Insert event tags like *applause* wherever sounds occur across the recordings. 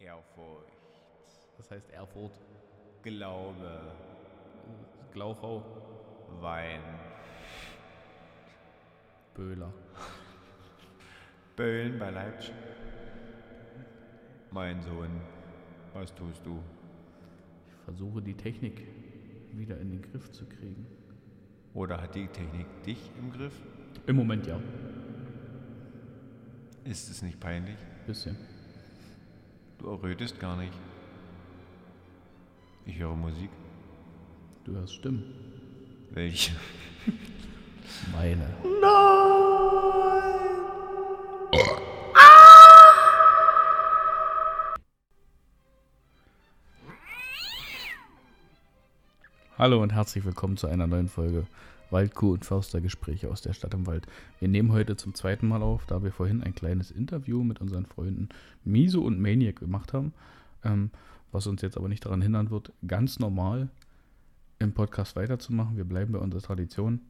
Ehrfurcht, Das heißt Erfurt, Glaube, Glauchau, Wein, Böhler. Böllen bei Leipzig. Mein Sohn, was tust du? Ich versuche die Technik wieder in den Griff zu kriegen. Oder hat die Technik dich im Griff? Im Moment ja, Ist es nicht peinlich? bisschen. Du errötest gar nicht. Ich höre Musik. Du hörst Stimmen. Welche? *laughs* Meine. Hallo und herzlich willkommen zu einer neuen Folge Waldkuh und Förstergespräche aus der Stadt im Wald. Wir nehmen heute zum zweiten Mal auf, da wir vorhin ein kleines Interview mit unseren Freunden Miso und Maniac gemacht haben, ähm, was uns jetzt aber nicht daran hindern wird, ganz normal im Podcast weiterzumachen. Wir bleiben bei unserer Tradition.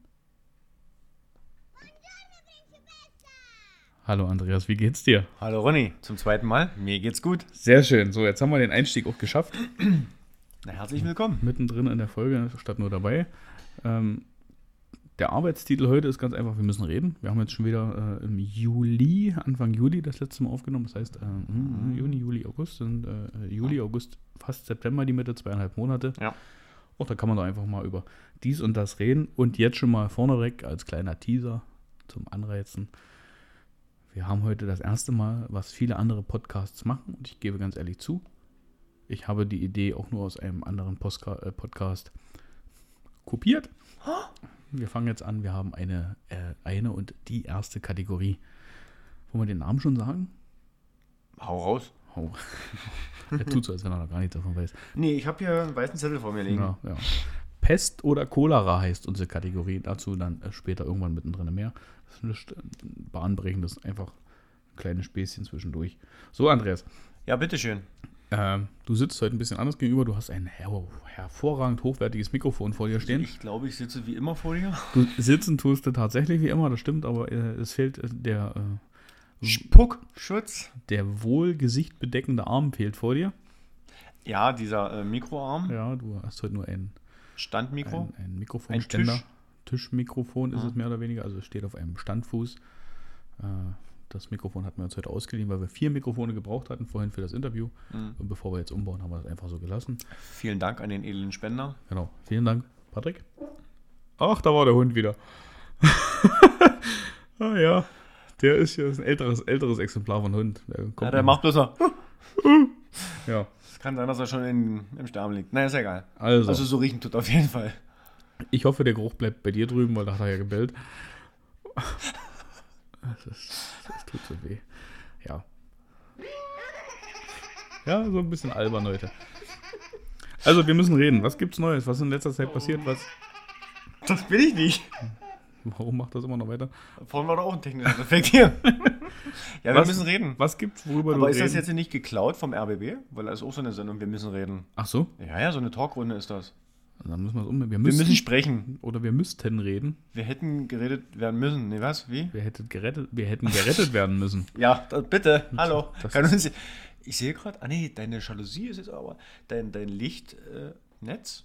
Hallo Andreas, wie geht's dir? Hallo Ronny, zum zweiten Mal. Mir geht's gut. Sehr schön. So, jetzt haben wir den Einstieg auch geschafft. Na, herzlich willkommen. Mittendrin in der Folge, statt nur dabei. Ähm, der Arbeitstitel heute ist ganz einfach, wir müssen reden. Wir haben jetzt schon wieder äh, im Juli, Anfang Juli das letzte Mal aufgenommen. Das heißt, äh, mm, Juni, Juli, August sind äh, Juli, August, fast September die Mitte, zweieinhalb Monate. Ja. Auch da kann man doch einfach mal über dies und das reden. Und jetzt schon mal vorneweg als kleiner Teaser zum Anreizen. Wir haben heute das erste Mal, was viele andere Podcasts machen. Und ich gebe ganz ehrlich zu, ich habe die Idee auch nur aus einem anderen Postka äh, Podcast kopiert. Wir fangen jetzt an. Wir haben eine, äh, eine und die erste Kategorie. Wollen wir den Namen schon sagen? Hau raus. Oh. *laughs* er tut so, als wenn er noch gar nichts davon weiß. Nee, ich habe hier einen weißen Zettel vor mir liegen. Ja, ja. Pest oder Cholera heißt unsere Kategorie. Dazu dann äh, später irgendwann mittendrin mehr. Das ist nichts äh, bahnbrechendes, einfach ein kleines Späßchen zwischendurch. So, Andreas, Ja, bitteschön. Ähm, du sitzt heute ein bisschen anders gegenüber. Du hast ein her hervorragend hochwertiges Mikrofon vor dir stehen. Ich glaube, ich sitze wie immer vor dir. Du sitzen tust du tatsächlich wie immer, das stimmt, aber äh, es fehlt äh, der, äh, Spuckschutz. der wohl Gesicht bedeckende Arm fehlt vor dir. Ja, dieser äh, Mikroarm. Ja, du hast heute nur ein Standmikro. Ein, ein Mikrofonständer. Ein Tisch. Tischmikrofon ist Ja. es mehr oder weniger. Also es steht auf einem Standfuß. Das Mikrofon hatten wir uns heute ausgeliehen, weil wir vier Mikrofone gebraucht hatten vorhin für das Interview. Mhm. Und bevor wir jetzt umbauen, haben wir das einfach so gelassen. Vielen Dank an den edlen Spender. Genau. Vielen Dank, Patrick. Ach, da war der Hund wieder. *laughs* ah ja, der ist ja ein älteres, älteres Exemplar von Hund. Der Ja, der macht bloß *laughs* noch. Ja, Es kann sein, dass er schon in, im Sterben liegt. Naja, ist egal. also, Also so riechen tut auf jeden Fall. ich hoffe, der Geruch bleibt bei dir drüben, weil da hat er ja gebellt. Das, ist, das tut so weh. Ja. Ja, so ein bisschen albern heute. Also, wir müssen reden. Was gibt's Neues? Was ist in letzter Zeit passiert? Was? Das bin ich nicht. Warum macht das immer noch weiter? Vorhin war doch auch ein technischer Defekt hier. *laughs* ja, wir Was- müssen reden. Was gibt's, worüber Aber du ist das reden? jetzt nicht geklaut vom RBB? Weil das ist auch so eine Sendung, wir müssen reden. Ach so, Ja, ja, so eine Talkrunde ist das. Dann müssen wir es um. Wir Wir müssen, müssen sprechen. oder wir müssten reden. Wir hätten geredet werden müssen. Nee, was? Wie? Wir hätten gerettet, wir hätten gerettet *laughs* werden müssen. Ja, da, bitte. Hallo. Das uns, ich sehe gerade, ah nee, deine Jalousie ist jetzt aber, dein, dein Lichtnetz, äh, Netz?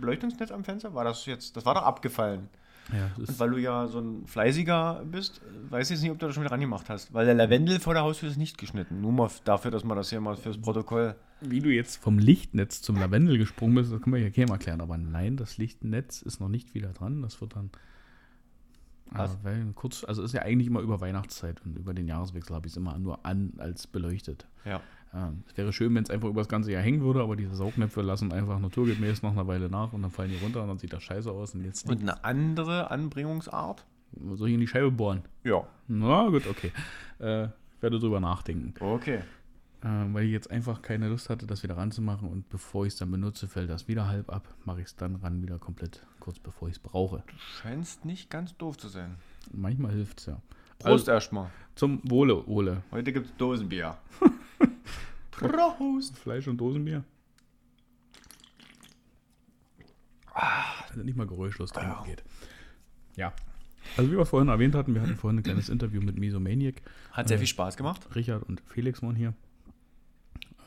Beleuchtungsnetz am Fenster, war das jetzt, das war doch abgefallen. Ja, das Und weil du ja so ein fleißiger bist, weiß ich jetzt nicht, ob du das schon wieder rangemacht hast. Weil der Lavendel vor der Haustür ist nicht geschnitten. Nur mal dafür, dass man das hier mal fürs Protokoll. Wie du jetzt vom Lichtnetz zum Lavendel gesprungen bist, das können wir hier keinem erklären. Aber nein, das Lichtnetz ist noch nicht wieder dran. Das wird dann. Was? Ah, weil kurz, also ist ja eigentlich immer über Weihnachtszeit und über den Jahreswechsel habe ich es immer nur an als beleuchtet. Ja. Ähm, Es wäre schön, wenn es einfach über das ganze Jahr hängen würde, aber diese Saugnäpfe lassen einfach naturgemäß nach einer Weile nach und dann fallen die runter und dann sieht das scheiße aus und jetzt Und eine andere Anbringungsart? soll ich in die Scheibe bohren. Ja. Na gut, okay. Äh, werde drüber nachdenken. Okay. Äh, weil ich jetzt einfach keine Lust hatte, das wieder ranzumachen und bevor ich es dann benutze, fällt das wieder halb ab. Mache ich es dann ran wieder komplett, kurz bevor ich es brauche. Du scheinst nicht ganz doof zu sein. Manchmal hilft es ja. Prost Also, erstmal. zum Wohle, Ole. Heute gibt es Dosenbier. *laughs* Prost. Fleisch und Dosenbier. Also nicht mal geräuschlos trinken geht. Ja. Also wie wir vorhin erwähnt hatten, wir hatten vorhin ein kleines Interview mit Misomaniac. Hat sehr viel Spaß gemacht. Richard und Felix waren hier.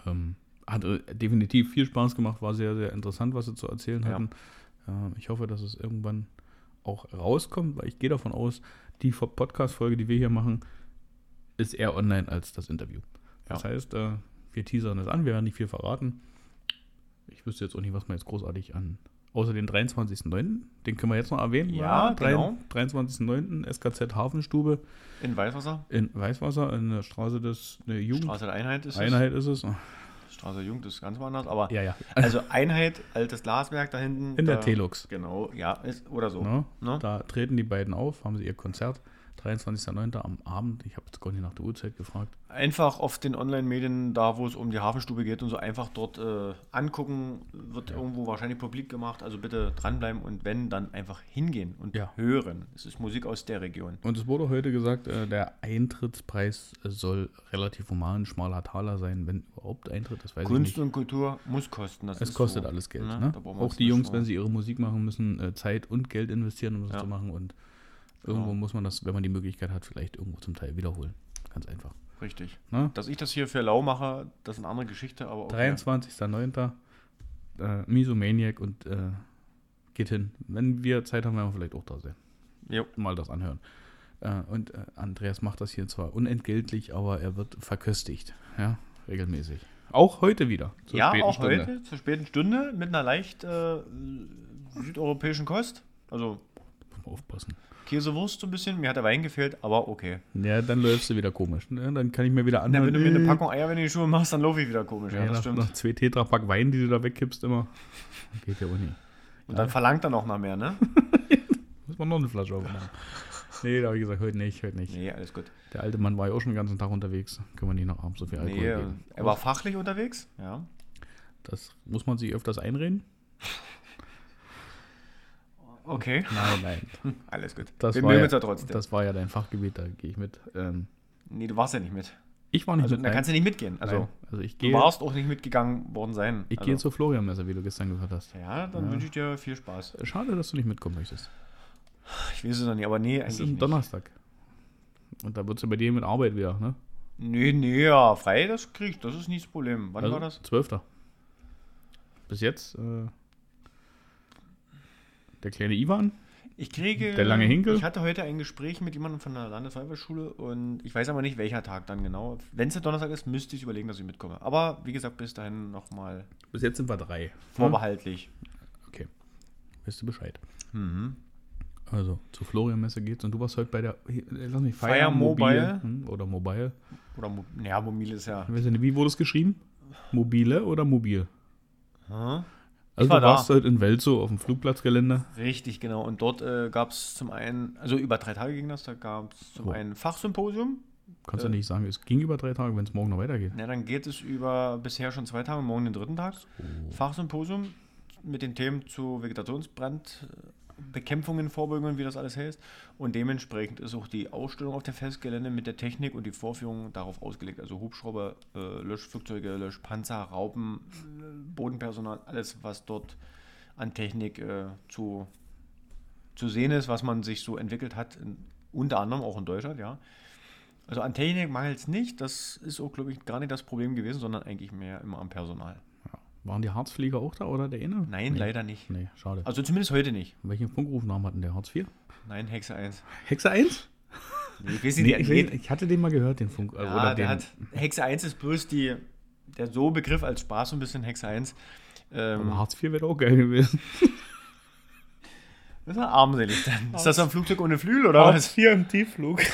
Ähm, hat äh, definitiv viel Spaß gemacht, war sehr, sehr interessant, was sie zu erzählen Ja. hatten. Ähm, ich hoffe, dass es irgendwann auch rauskommt, weil ich gehe davon aus, die Fo- Podcast-Folge, die wir hier machen, ist eher online als das Interview. Das Ja. heißt, äh, wir teasern es an, wir werden nicht viel verraten. Ich wüsste jetzt auch nicht, was man jetzt großartig an. Außer den 23.09., den können wir jetzt noch erwähnen. Ja, genau. 23.09. SKZ Hafenstube In Weißwasser. in Weißwasser, in der Straße des ne, Jugend. Straße der Einheit ist Einheit ist es. es. Straße der Jugend ist ganz woanders, aber Ja, ja. also Einheit, altes Glaswerk da hinten. In der da- Telux. Genau, ja, ist, oder so. Ne? Ne? Da treten die beiden auf, haben sie ihr Konzert. 23.09. am Abend. Ich habe jetzt gar nicht nach der Uhrzeit gefragt. Einfach auf den Online-Medien, da wo es um die Hafenstube geht und so, einfach dort äh, angucken. Wird irgendwo wahrscheinlich publik gemacht. Also bitte dranbleiben und wenn, dann einfach hingehen und Ja. hören. Es ist Musik aus der Region. Und es wurde heute gesagt, äh, der Eintrittspreis soll relativ human, schmaler Taler sein, wenn überhaupt Eintritt, das weiß Kunst ich nicht. und Kultur muss kosten. Das Es kostet so. alles Geld. Ne? Ne? Auch die Jungs, vor- wenn sie ihre Musik machen, müssen äh, Zeit und Geld investieren, um das Ja. zu machen. Und irgendwo Genau. muss man das, wenn man die Möglichkeit hat, vielleicht irgendwo zum Teil wiederholen. Ganz einfach. Richtig. Ne? Dass ich das hier für lau mache, das ist eine andere Geschichte, aber okay. 23.09. Äh, Misomaniac und äh, geht hin. Wenn wir Zeit haben, werden wir vielleicht auch da sein. Jo. Mal das anhören. Äh, und äh, Andreas macht das hier zwar unentgeltlich, aber er wird verköstigt. Ja, regelmäßig. Auch heute wieder. Ja, auch Stunde. heute, zur späten Stunde, mit einer leicht äh, südeuropäischen Kost. Also aufpassen. Käsewurst so ein bisschen. Mir hat der Wein gefehlt, aber okay. Ja, dann läufst du wieder komisch. Ne? Dann kann ich mir wieder Na, anhören. wenn du mir eine Packung Eier in die Schuhe machst, dann laufe ich wieder komisch. Ja, ja, das nach, stimmt. nach zwei Tetrapack Wein, die du da wegkippst immer. Geht ja auch nicht. Und dann verlangt er noch mal mehr, ne? *laughs* Muss man noch eine Flasche aufmachen. Nee, da habe ich gesagt, heute nicht, heute nicht. Nee, alles gut. Der alte Mann war ja auch schon den ganzen Tag unterwegs. Können wir nicht noch abends so viel Alkohol Nee, geben. er war fachlich unterwegs. Ja. Das muss man sich öfters einreden. Okay. Nein, nein. *laughs* Alles gut. Das Wir war, mögen ja, uns ja trotzdem. das war ja dein Fachgebiet, da gehe ich mit. Ähm, nee, du warst ja nicht mit. ich war nicht Also, mit. da nein. kannst du nicht mitgehen. Also, Nein. also ich du gehe, warst auch nicht mitgegangen worden sein. ich also, gehe zur Florian-Messe, wie du gestern gehört hast. Ja, dann Ja. wünsche ich dir viel Spaß. Schade, dass du nicht mitkommen möchtest. Ich weiß es noch nicht, aber nee, Es eigentlich ist ein. Donnerstag. Und da wird es ja bei dir mit Arbeit wieder, ne? Nee, nee, ja, frei, das krieg ich, das ist nicht das Problem. Wann Also, war das? 12. Bis jetzt äh, der kleine Ivan. Ich kriege. Der lange Hinkel? Ich hatte heute ein Gespräch mit jemandem von der Landesfeuerwehrschule und ich weiß aber nicht, welcher Tag dann genau. Wenn es der Donnerstag ist, müsste ich überlegen, dass ich mitkomme. Aber wie gesagt, bis dahin nochmal Bis jetzt sind wir drei. vorbehaltlich. Okay. Weißt du Bescheid. Mhm. Also, zur Florian-Messe geht's und du warst heute bei der, äh, lass mich, Fire Mobile. hm, oder Mobile. Oder, Mo- ja, Mobil ist ja. Nicht, wie wurde es geschrieben? Mobile oder mobil? Hm? Also war du warst da. heute in Welzow auf dem Flugplatzgelände. Richtig, genau. Und dort äh, gab es zum einen, also über drei Tage ging das, da gab es zum Oh. einen Fachsymposium. Kannst du Äh. nicht sagen, es ging über drei Tage, wenn es morgen noch weitergeht. Na, dann geht es über bisher schon zwei Tage, morgen den dritten Tag. Fachsymposium mit den Themen zu Vegetationsbrandbekämpfungen, Vorbeugung, wie das alles heißt. Und dementsprechend ist auch die Ausstellung auf dem Festgelände mit der Technik und die Vorführung darauf ausgelegt. Also Hubschrauber, äh, Löschflugzeuge, Löschpanzer, Raupen, äh, Bodenpersonal, alles, was dort an Technik äh, zu, zu sehen ist, was man sich so entwickelt hat, in, unter anderem auch in Deutschland, ja. Also an Technik mangelt es nicht. Das ist auch, glaube ich, gar nicht das Problem gewesen, sondern eigentlich mehr immer am Personal. Waren die Harzflieger auch da oder der Inne? Nein, nee. leider nicht. Nee, schade. Also zumindest heute nicht. Welchen Funkrufnamen hatten der? Hartz 4? Nein, Hexe 1. Hexe 1? Nee, ich weiß Nee, nicht, ich, weiß- ich hatte den mal gehört, den Funk. äh, ja, oder der den, hat, Hexe 1 ist bloß die, der so Begriff als Spaß so ein bisschen Hexe 1. Ähm, aber Hartz 4 wäre auch geil gewesen. das ist ja armselig dann. Ist das ein Flugzeug ohne Flügel oder was? 4 im Tiefflug. *laughs*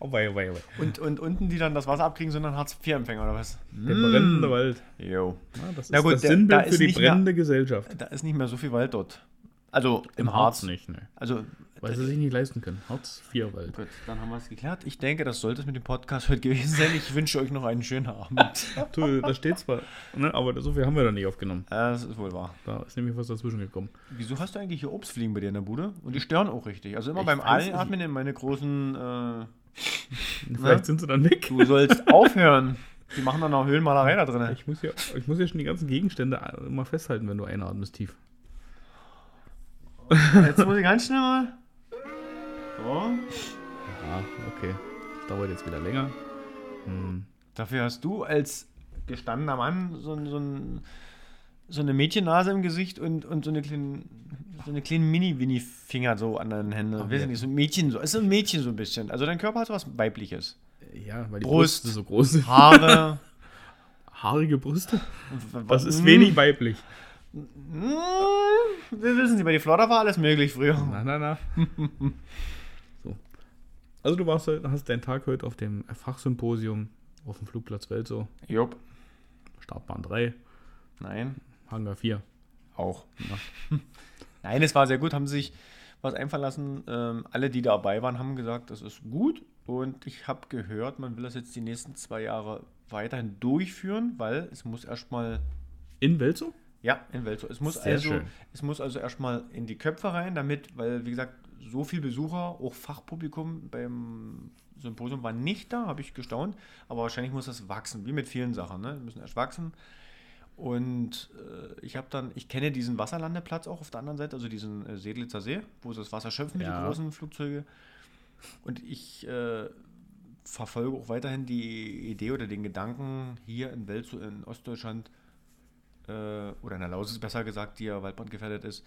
oh, wei, wei, wei. Und, und unten, die dann das Wasser abkriegen, sind dann Hartz-IV-Empfänger oder was? Der brennende Wald. Jo. Ja, das ist Na gut, das der- Sinnbild da ist für die nicht mehr- brennende Gesellschaft. Da ist nicht mehr so viel Wald dort. Also im, Harz. nicht, ne. Also Weil sie sich nicht leisten können. Hartz 4 Wald. Gut, dann haben wir es geklärt. Ich denke, das sollte es mit dem Podcast heute gewesen sein. Ich wünsche euch noch einen schönen Abend. *laughs* Du, da steht zwar, ne, aber so viel haben wir da nicht aufgenommen. das ist wohl wahr. Da ist nämlich was dazwischen gekommen. Wieso hast du eigentlich hier Obstfliegen bei dir in der Bude? Und die stören auch richtig. Also immer Ich beim Einatmen in meine großen. Äh, *laughs* Vielleicht sind sie dann weg. du sollst *laughs* aufhören. Die machen dann auch Höhlenmalerei da drin. Ich muss, ja, ich muss ja schon die ganzen Gegenstände immer festhalten, wenn du einatmest tief. Jetzt muss ich ganz schnell mal. So. Ja, okay. Das dauert jetzt wieder länger. Hm. Dafür hast du als gestandener Mann so, so, so eine Mädchennase im Gesicht und, und so eine kleine, so eine kleine Mini-Winnie-Finger so an den Händen. Ach, Weiß ja. nicht, so ein Mädchen, so. ist so ein Mädchen so ein bisschen. Also dein Körper hat so was Weibliches. Ja, weil die Brust. Brüste so groß sind. Haare. *laughs* Haarige Brüste. Das Was ist wenig weiblich. Wir wissen Sie, bei die Flodder war alles möglich früher. Na, na, na. *laughs* so. Also du warst, hast deinen Tag heute auf dem Fachsymposium auf dem Flugplatz Welso, Jupp. Startbahn 3, Nein. Hangar 4. Auch. Ja. *laughs* Nein, es war sehr gut, haben sich was einfallen lassen. Ähm, alle, die dabei waren, haben gesagt, das ist gut. Und ich habe gehört, man will das jetzt die nächsten zwei Jahre weiterhin durchführen, weil es muss erstmal, In Welso? ja, in Weltso, es muss Sehr also, schön. es muss also erstmal in die Köpfe rein, damit, weil, wie gesagt, so viel Besucher, auch Fachpublikum beim Symposium war nicht da, habe ich gestaunt, aber wahrscheinlich muss das wachsen, wie mit vielen Sachen, ne? Wir müssen erst wachsen. Und äh, ich habe dann, ich kenne diesen Wasserlandeplatz auch auf der anderen Seite, also diesen äh, Sedlitzer See, wo sie das Wasser schöpfen, Ja. die großen Flugzeuge. Und ich äh, verfolge auch weiterhin die Idee oder den Gedanken, hier in Welzow in Ostdeutschland äh, oder in der Lausitz besser gesagt, die ja waldbrandgefährdet ist,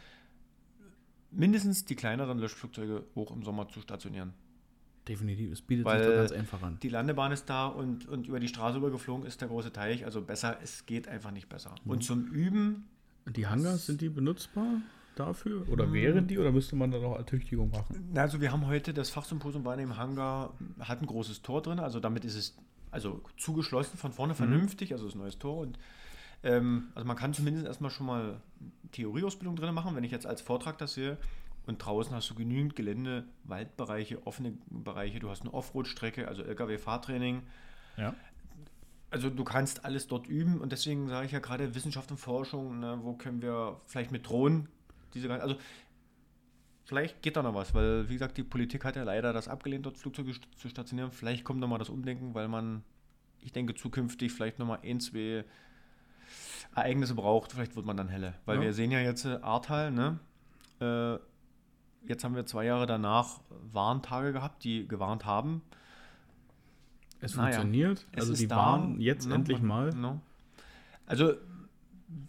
mindestens die kleineren Löschflugzeuge hoch im Sommer zu stationieren. Definitiv, es bietet Weil- sich doch ganz einfach an. Die Landebahn ist da und, und über die Straße übergeflogen ist der große Teich, also besser, es geht einfach nicht besser. Mhm. Und zum Üben, Die Hangars, sind die benutzbar dafür? Oder Hm. wären die? Oder müsste man da noch Ertüchtigung machen? also wir haben heute das Fachsymposium war in dem Hangar, hat ein großes Tor drin, also damit ist es also zugeschlossen von Mhm. vorne vernünftig, also das neues Tor und ähm, also man kann zumindest erstmal schon mal Theorieausbildung drin machen, wenn ich jetzt als Vortrag das sehe. Und draußen hast du genügend Gelände, Waldbereiche, offene Bereiche, du hast eine Offroad-Strecke, also LKW-Fahrtraining. Ja. Also du kannst alles dort üben und deswegen sage ich ja gerade Wissenschaft und Forschung, ne, wo können wir vielleicht mit Drohnen diese gan- also vielleicht geht da noch was, weil wie gesagt, die Politik hat ja leider das abgelehnt, dort Flugzeuge zu stationieren. Vielleicht kommt noch mal das Umdenken, weil man, ich denke, zukünftig vielleicht noch mal ein, zwei Ereignisse braucht. Vielleicht wird man dann helle, weil Ja. wir sehen ja jetzt äh, Ahrtal, ne? Äh, jetzt haben wir zwei Jahre danach Warntage gehabt, die gewarnt haben. Es Naja, funktioniert. Also die da, waren jetzt ne, endlich mal. ne. Also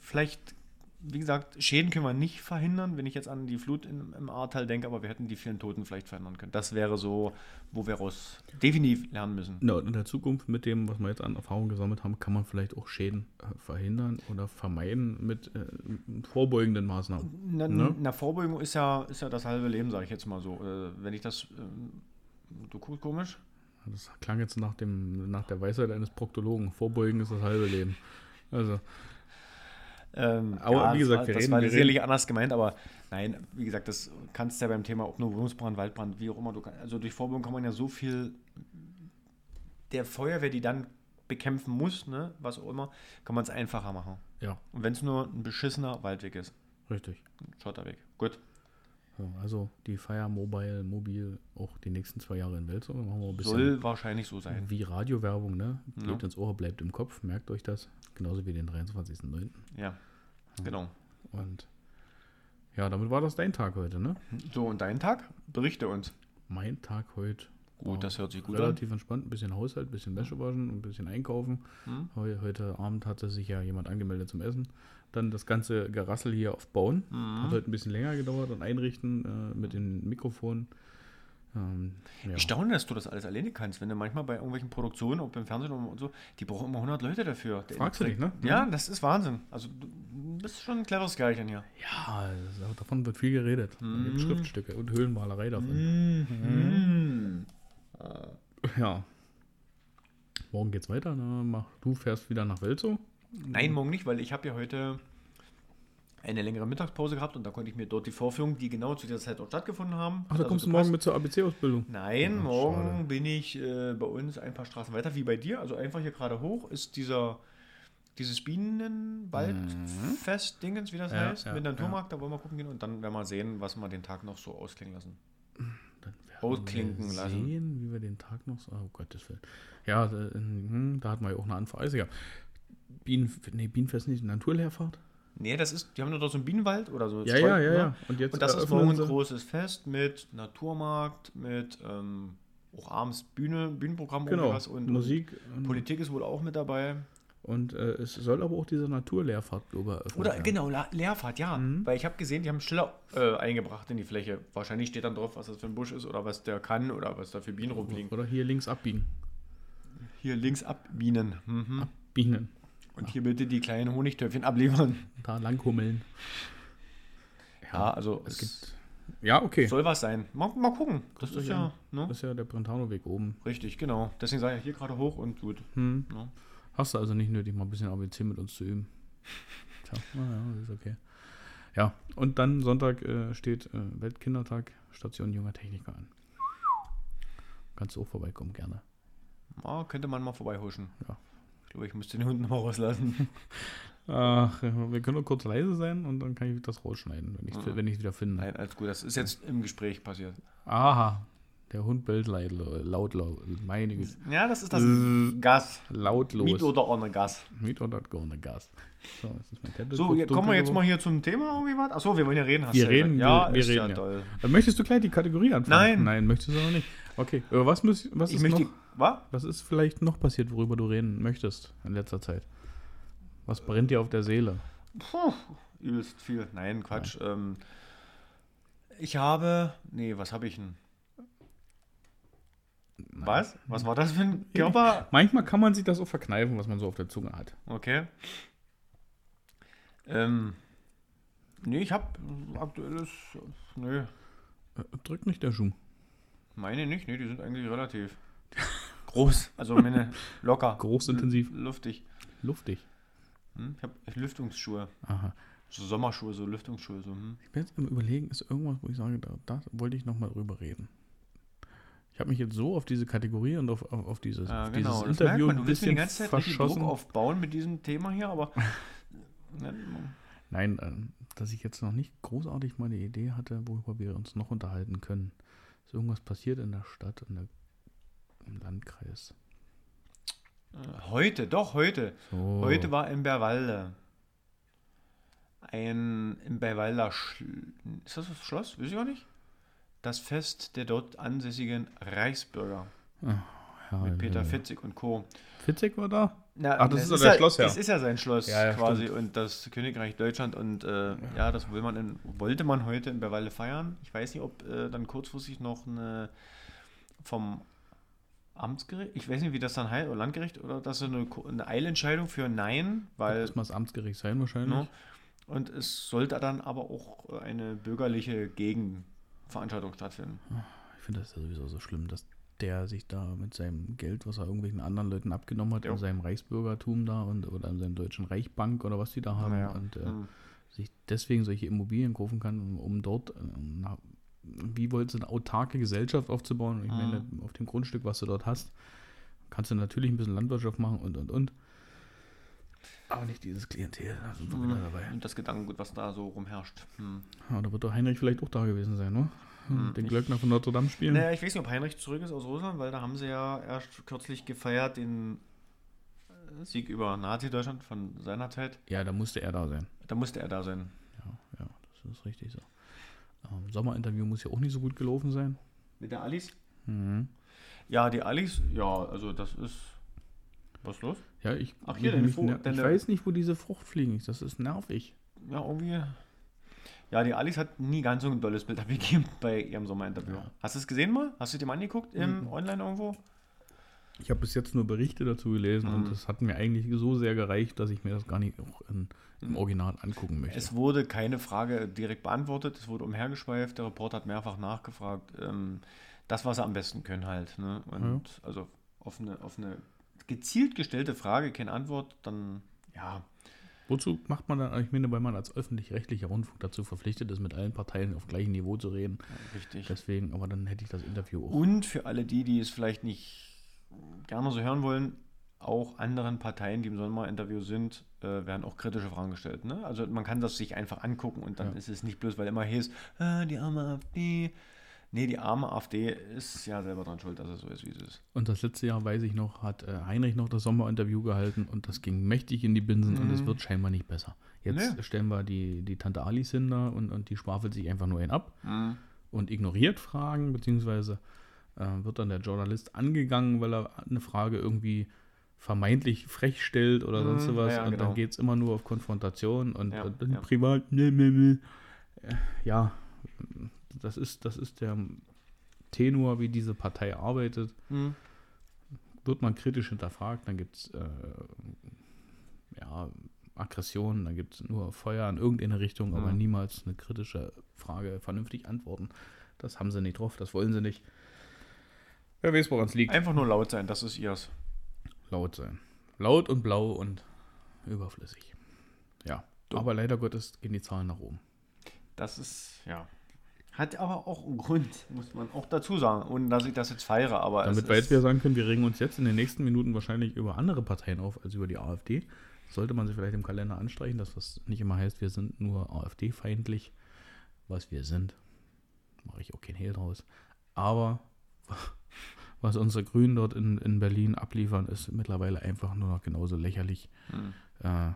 vielleicht, wie gesagt, Schäden können wir nicht verhindern, wenn ich jetzt an die Flut im, im Ahrtal denke, aber wir hätten die vielen Toten vielleicht verhindern können. Das wäre so, wo wir raus definitiv lernen müssen. Und in der Zukunft mit dem, was wir jetzt an Erfahrung gesammelt haben, kann man vielleicht auch Schäden äh, verhindern oder vermeiden mit äh, vorbeugenden Maßnahmen. Na, Ne? na Vorbeugung ist ja, ist ja das halbe Leben, sage ich jetzt mal so. Äh, wenn ich das, ähm, du guckst komisch. Das klang jetzt nach, dem, nach der Weisheit eines Proktologen. Vorbeugen ist das halbe Leben. Also, Ähm, Aber wie das gesagt, war, wir das war sicherlich anders gemeint, aber nein, wie gesagt, das kannst du ja beim Thema, ob nur Wohnungsbrand, Waldbrand, wie auch immer, du also durch Vorbeugung kann man ja so viel der Feuerwehr, die dann bekämpfen muss, ne, was auch immer, kann man es einfacher machen. ja, Und wenn es nur ein beschissener Waldweg ist, richtig. Schotterweg. Gut. So, also die Fire Mobile, Mobil auch die nächsten zwei Jahre in Welt. So, machen wir ein bisschen Soll wahrscheinlich so sein. wie Radiowerbung, ne? Geht Ja. ins Ohr, bleibt im Kopf, merkt euch das. Genauso wie den 23.09. Ja, genau. Und ja, damit war das dein Tag heute, ne? So, und dein Tag? Berichte uns. Mein Tag heute. Gut, das hört sich gut relativ entspannt. Ein bisschen Haushalt, ein bisschen Wäsche waschen, ein bisschen einkaufen. Hm? Heu- Heute Abend hatte sich ja jemand angemeldet zum Essen. Dann das ganze Gerassel hier aufbauen. Mhm. Hat heute ein bisschen länger gedauert und einrichten äh, mit den Mikrofonen. Ähm, ja. Ich staune, dass du das alles alleine kannst, wenn du manchmal bei irgendwelchen Produktionen, auch beim Fernsehen und so, die brauchen immer 100 Leute dafür. Fragst du dich, ne? Ja, das ist Wahnsinn. Also du bist schon ein cleveres Kerlchen hier. Ja, das- davon wird viel geredet. Mhm. Schriftstücke und Höhlenmalerei davon. Mhm. Ja. Morgen geht's weiter. Ne? Du fährst wieder nach Welzow. Nein, morgen nicht, weil ich habe ja heute eine längere Mittagspause gehabt und da konnte ich mir dort die Vorführungen, die genau zu dieser Zeit dort stattgefunden haben. Ach, da also kommst du morgen mit zur ABC-Ausbildung. Nein, Ach, morgen schade. bin ich äh, bei uns ein paar Straßen weiter, wie bei dir. Also einfach hier gerade hoch ist dieser dieses Bienenwaldfest-Dingens, wie das. Ja, heißt, ja, mit Naturmarkt, da wollen wir gucken gehen und dann werden wir sehen, was wir den Tag noch so ausklingen lassen. Dann werden Ausklinken wir lassen. sehen, wie wir den Tag noch so. Oh Gottes Willen. Ja, da, hm, da hatten wir ja auch eine Anfrage. Also, ja. Bienen, nee, Bienenfest nicht, Naturlehrfahrt? Nee, das ist, die haben dort so einen Bienenwald oder so. Ja, Streu- ja, ja, ne? ja. Und jetzt Und das ist morgen ein großes Fest mit Naturmarkt, mit ähm, auch abends Bühne, Bühnenprogramm Genau, und Musik. Und Politik ist wohl auch mit dabei. Und äh, es soll aber auch diese Naturlehrfahrt, glaube ich, eröffnet Oder werden. genau, La Leerfahrt, ja. Mhm. Weil ich habe gesehen, die haben Schiller äh, eingebracht in die Fläche. Wahrscheinlich steht dann drauf, was das für ein Busch ist oder was der kann oder was da für Bienen rumfliegen. Oder hier links abbiegen. Hier links abbienen. Mhm. Bienen. Und hier bitte die kleinen Honigtöpfchen abliefern. Da langhummeln. Ja, also Es es gibt. Ja, okay. soll was sein. Mal, mal gucken. Das Guckt ist ja an. ne? Das ist ja der Brentano-Weg oben. richtig, genau. Deswegen sage ich hier gerade hoch und gut. Hm. Ne? Hast du also nicht nötig, mal ein bisschen ABC mit uns zu üben. *laughs* Tja, naja, ist okay. Ja, und dann Sonntag äh, steht äh, Weltkindertag, Station junger Techniker an. Kannst du auch vorbeikommen, gerne. Ja, könnte man mal vorbeihuschen. Ja. Ich glaube, ich müsste den Hund noch mal rauslassen. *laughs* Ach, wir können nur kurz leise sein und dann kann ich das rausschneiden, wenn ich es ich's wieder finde. Nein, alles gut. Das ist jetzt im Gespräch passiert. Aha, der Hund bellt laut, laut, laut meine Güte. Ja, das ist das Äh, Gas. Lautlos. Miet oder ohne Gas. Miet oder ohne Gas. So, So, jetzt kommen wir jetzt mal hier zum Thema irgendwie was. Achso, wir wollen ja reden. Hast Wir reden, ja, wir- wir reden, ja. toll. Möchtest du gleich die Kategorie anfangen? Nein. Nein, möchtest du noch nicht. Okay, was, müß, was, Ich ist möchte. noch, Was? was ist vielleicht noch passiert, worüber du reden möchtest in letzter Zeit? Was brennt dir auf der Seele? Puh, übelst viel. Nein, Quatsch. Ähm, ich habe. Nee, was habe ich denn? Was? Was war das für ein *laughs* Körper? Manchmal kann man sich das auch verkneifen, was man so auf der Zunge hat. Okay. Ähm. Nee, ich habe aktuelles. Nö, Äh, Drückt nicht der Schuh. meine nicht. Nee, die sind eigentlich relativ groß. Also meine *laughs* locker. Groß, intensiv. Luftig. Luftig. Hm? Ich habe Lüftungsschuhe. Aha. So Sommerschuhe, so Lüftungsschuhe. So, hm? Ich bin jetzt im Überlegen, ist irgendwas, wo ich sage, da, da wollte ich nochmal drüber reden. Ich habe mich jetzt so auf diese Kategorie und auf, auf, auf dieses, Ja, auf genau. dieses Interview man. ein Du willst mir die bisschen ganze Zeit richtig Druck verschossen. aufbauen mit diesem Thema hier, aber. *laughs* Nein, äh, dass ich jetzt noch nicht großartig mal eine Idee hatte, worüber wir uns noch unterhalten können. Ist irgendwas passiert in der Stadt, in der, im Landkreis? Heute, doch, heute. So. Heute war in Berwalde ein im Berwalder Schl ist das das Schloss? Weiß ich gar nicht. Das Fest der dort ansässigen Reichsbürger ja, mit Peter ja. Fitzig und Co. Fitzek war da? Na, Ach, das es ist doch der ja, Schlossherr. Es ist ja sein Schloss Ja, ja, quasi und das Königreich Deutschland und äh, ja. das will man in, wollte man heute in Berwalde feiern. Ich weiß nicht, ob äh, dann kurzfristig noch eine vom Amtsgericht, ich weiß nicht, wie das dann heißt, oder Landgericht, oder das ist eine, eine Eilentscheidung für Nein, weil Das muss das Amtsgericht sein wahrscheinlich. Ne? Und es sollte dann aber auch eine bürgerliche Gegenveranstaltung stattfinden. Ich finde das ja sowieso so schlimm, dass der sich da mit seinem Geld, was er irgendwelchen anderen Leuten abgenommen hat, Jo. in seinem Reichsbürgertum da und oder in seinem deutschen Reichsbank oder was die da haben Naja, und äh, hm. sich deswegen solche Immobilien kaufen kann, um, um dort, äh, na, wie wolltest du eine autarke Gesellschaft aufzubauen? Ich Mhm. meine, auf dem Grundstück, was du dort hast, kannst du natürlich ein bisschen Landwirtschaft machen und und und. Aber nicht dieses Klientel, da sind wir wieder dabei. Und das Gedankengut, was da so rumherrscht. Hm. Ja, da wird doch Heinrich vielleicht auch da gewesen sein, ne? Hm, Den Glöckner von Notre Dame spielen. Naja, ich weiß nicht, ob Heinrich zurück ist aus Russland, weil da haben sie ja erst kürzlich gefeiert den äh, Sieg über Nazi-Deutschland von seiner Zeit. Ja, da musste er da sein. Da musste er da sein. Ja, ja, das ist richtig so. Ähm, Sommerinterview muss ja auch nicht so gut gelaufen sein. Mit der Alice? Mhm. Ja, die Alice, ja, also das ist. Was ist los? Ja, ich, Ach, hier, mich- ner- ich weiß nicht, wo diese Fruchtfliegen ist. Das ist nervig. Ja, irgendwie. Ja, die Alice hat nie ganz so ein tolles Bild abgegeben *laughs* bei ihrem Sommerinterview. Ja. Hast du es gesehen mal? Hast du dir mal angeguckt im Mhm. Online irgendwo? Ich habe bis jetzt nur Berichte dazu gelesen Mhm. und das hat mir eigentlich so sehr gereicht, dass ich mir das gar nicht auch in, im Original angucken möchte. Es wurde keine Frage direkt beantwortet, es wurde umhergeschweift, der Reporter hat mehrfach nachgefragt. Ähm, das, was sie am besten können halt. Ne? Und also auf eine, auf eine gezielt gestellte Frage keine Antwort, dann ja. Wozu macht man dann, ich meine, weil man als öffentlich-rechtlicher Rundfunk dazu verpflichtet ist, mit allen Parteien auf gleichem Niveau zu reden. Richtig. Deswegen, aber dann hätte ich das Interview auch. Und für alle die, die es vielleicht nicht gerne so hören wollen, auch anderen Parteien, die im Sommerinterview sind, äh, werden auch kritische Fragen gestellt. Ne? Also man kann das sich einfach angucken und dann Ja. ist es nicht bloß, weil immer hieß, äh, die arme AfD. Nee, die arme AfD ist ja selber dran schuld, dass es so ist, wie es ist. Und das letzte Jahr, weiß ich noch, hat äh, Heinrich noch das Sommerinterview gehalten und das ging mächtig in die Binsen und es Mhm. wird scheinbar nicht besser. Jetzt Nee. stellen wir die, die Tante Alice hin da und, und die schwafelt sich einfach nur einen ab und ignoriert Fragen, beziehungsweise äh, wird dann der Journalist angegangen, weil er eine Frage irgendwie vermeintlich frech stellt oder Mhm, sonst was. ja, und genau. dann geht es immer nur auf Konfrontation und, Ja, und dann ja. privat, ne, ne. Äh, ja, das ist, das ist der Tenor, wie diese Partei arbeitet. Hm. Wird man kritisch hinterfragt, dann gibt es äh, ja, Aggressionen, dann gibt es nur Feuer in irgendeine Richtung, aber Mhm. niemals eine kritische Frage vernünftig antworten. Das haben sie nicht drauf, das wollen sie nicht. Wer weiß, woran es liegt. Einfach nur laut sein, das ist ihrs. Laut sein. Laut und blau und überflüssig. Ja, Dumm. aber leider Gottes gehen die Zahlen nach oben. Das ist, ja. Hat aber auch einen Grund, muss man auch dazu sagen, ohne dass ich das jetzt feiere. Aber Damit wir jetzt wieder sagen können, wir regen uns jetzt in den nächsten Minuten wahrscheinlich über andere Parteien auf als über die AfD. Sollte man sich vielleicht im Kalender anstreichen, dass das nicht immer heißt, wir sind nur AfD-feindlich, was wir sind. Mache ich auch kein Hehl draus. Aber was unsere Grünen dort in, in Berlin abliefern, ist mittlerweile einfach nur noch genauso lächerlich. Hm. Äh,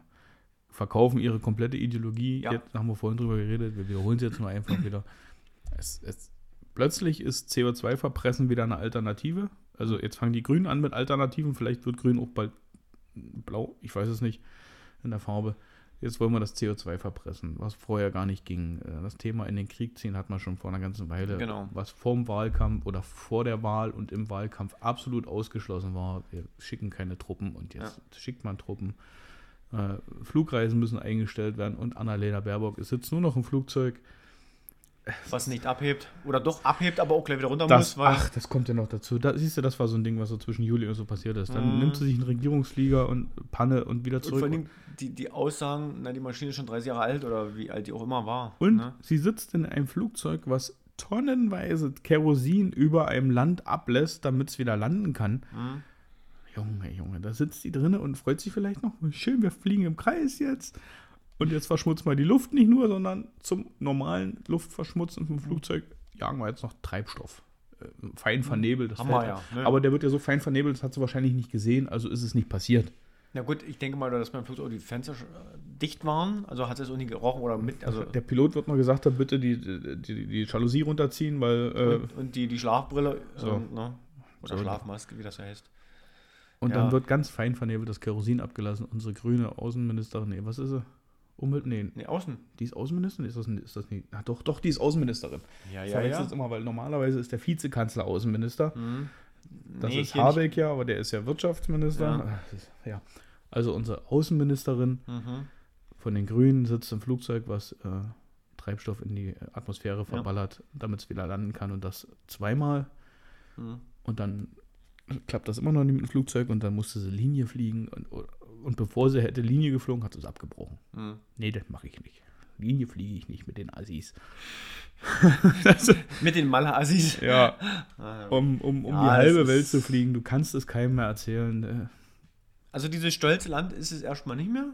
verkaufen ihre komplette Ideologie. Ja. Jetzt haben wir vorhin drüber geredet, wir wiederholen es jetzt nur einfach wieder. Es, es, plötzlich ist CO2-Verpressen wieder eine Alternative. Also jetzt fangen die Grünen an mit Alternativen, vielleicht wird Grün auch bald blau, ich weiß es nicht, in der Farbe. Jetzt wollen wir das CO2 verpressen, was vorher gar nicht ging. Äh, Das Thema in den Krieg ziehen hat man schon vor einer ganzen Weile, Genau. was vorm Wahlkampf oder vor der Wahl und im Wahlkampf absolut ausgeschlossen war. Wir schicken keine Truppen und jetzt schickt man Truppen. Äh, Flugreisen müssen eingestellt werden und Annalena Baerbock sitzt nur noch im Flugzeug. Was nicht abhebt. Oder doch abhebt, aber auch gleich wieder runter Das, muss. Weil, ach, das kommt ja noch dazu. Da, siehst du, das war so ein Ding, was so zwischen Juli und so passiert ist. Dann Mhm. nimmt sie sich einen Regierungsflieger und Panne und wieder und vor zurück. Dingen die, die Aussagen, na, die Maschine ist schon 30 Jahre alt oder wie alt die auch immer war. Und ne? sie sitzt in einem Flugzeug, was tonnenweise Kerosin über einem Land ablässt, damit es wieder landen kann. Hm. Junge, Junge, da sitzt die drinne und freut sich vielleicht noch. Schön, wir fliegen im Kreis jetzt. Und jetzt verschmutzt mal die Luft nicht nur, sondern zum normalen Luftverschmutzen vom Flugzeug jagen wir jetzt noch Treibstoff. Äh, fein vernebelt. Das fällt- ja, ne? Aber der wird ja so fein vernebelt, das hat sie wahrscheinlich nicht gesehen, also ist es nicht passiert. Na gut, ich denke mal, dass beim Flugzeug auch die Fenster äh, dicht waren. Also hat es auch nie gerochen oder mit. Also, Der Pilot wird noch gesagt haben, bitte die, die, die Jalousie runterziehen, weil äh, und, und die, die Schlafbrille. So. Ähm, ne? Oder So. Schlafmaske, wie das heißt. Und Ja. dann wird ganz fein vernebelt das Kerosin abgelassen. Unsere grüne Außenministerin, nee, was ist sie? Umwelt, nee, Nee, außen. die ist Außenministerin? Ist das, ist das nicht? Ah, doch, doch, die ist Außenministerin. Ja, Ich verwechsel es immer, weil normalerweise ist der Vizekanzler Außenminister. Hm. Das Nee, ist hier nicht. Habeck ja, aber der ist ja Wirtschaftsminister. Ja. Das ja. Also unsere Außenministerin Mhm. von den Grünen sitzt im Flugzeug, was äh, Treibstoff in die Atmosphäre verballert, damit es wieder landen kann und das zweimal. Mhm. Und dann klappt das immer noch nicht mit dem Flugzeug und dann musste sie Linie fliegen. Und, und bevor sie hätte Linie geflogen, hat sie es abgebrochen. Mhm. Nee, das mache ich nicht. Linie fliege ich nicht mit den Assis. *laughs* Mit den Maler-Assis. Ja, Ah, um, um, um Ja, die halbe Welt zu fliegen. Du kannst es keinem mehr erzählen. Äh, Also dieses stolze Land ist es erstmal nicht mehr.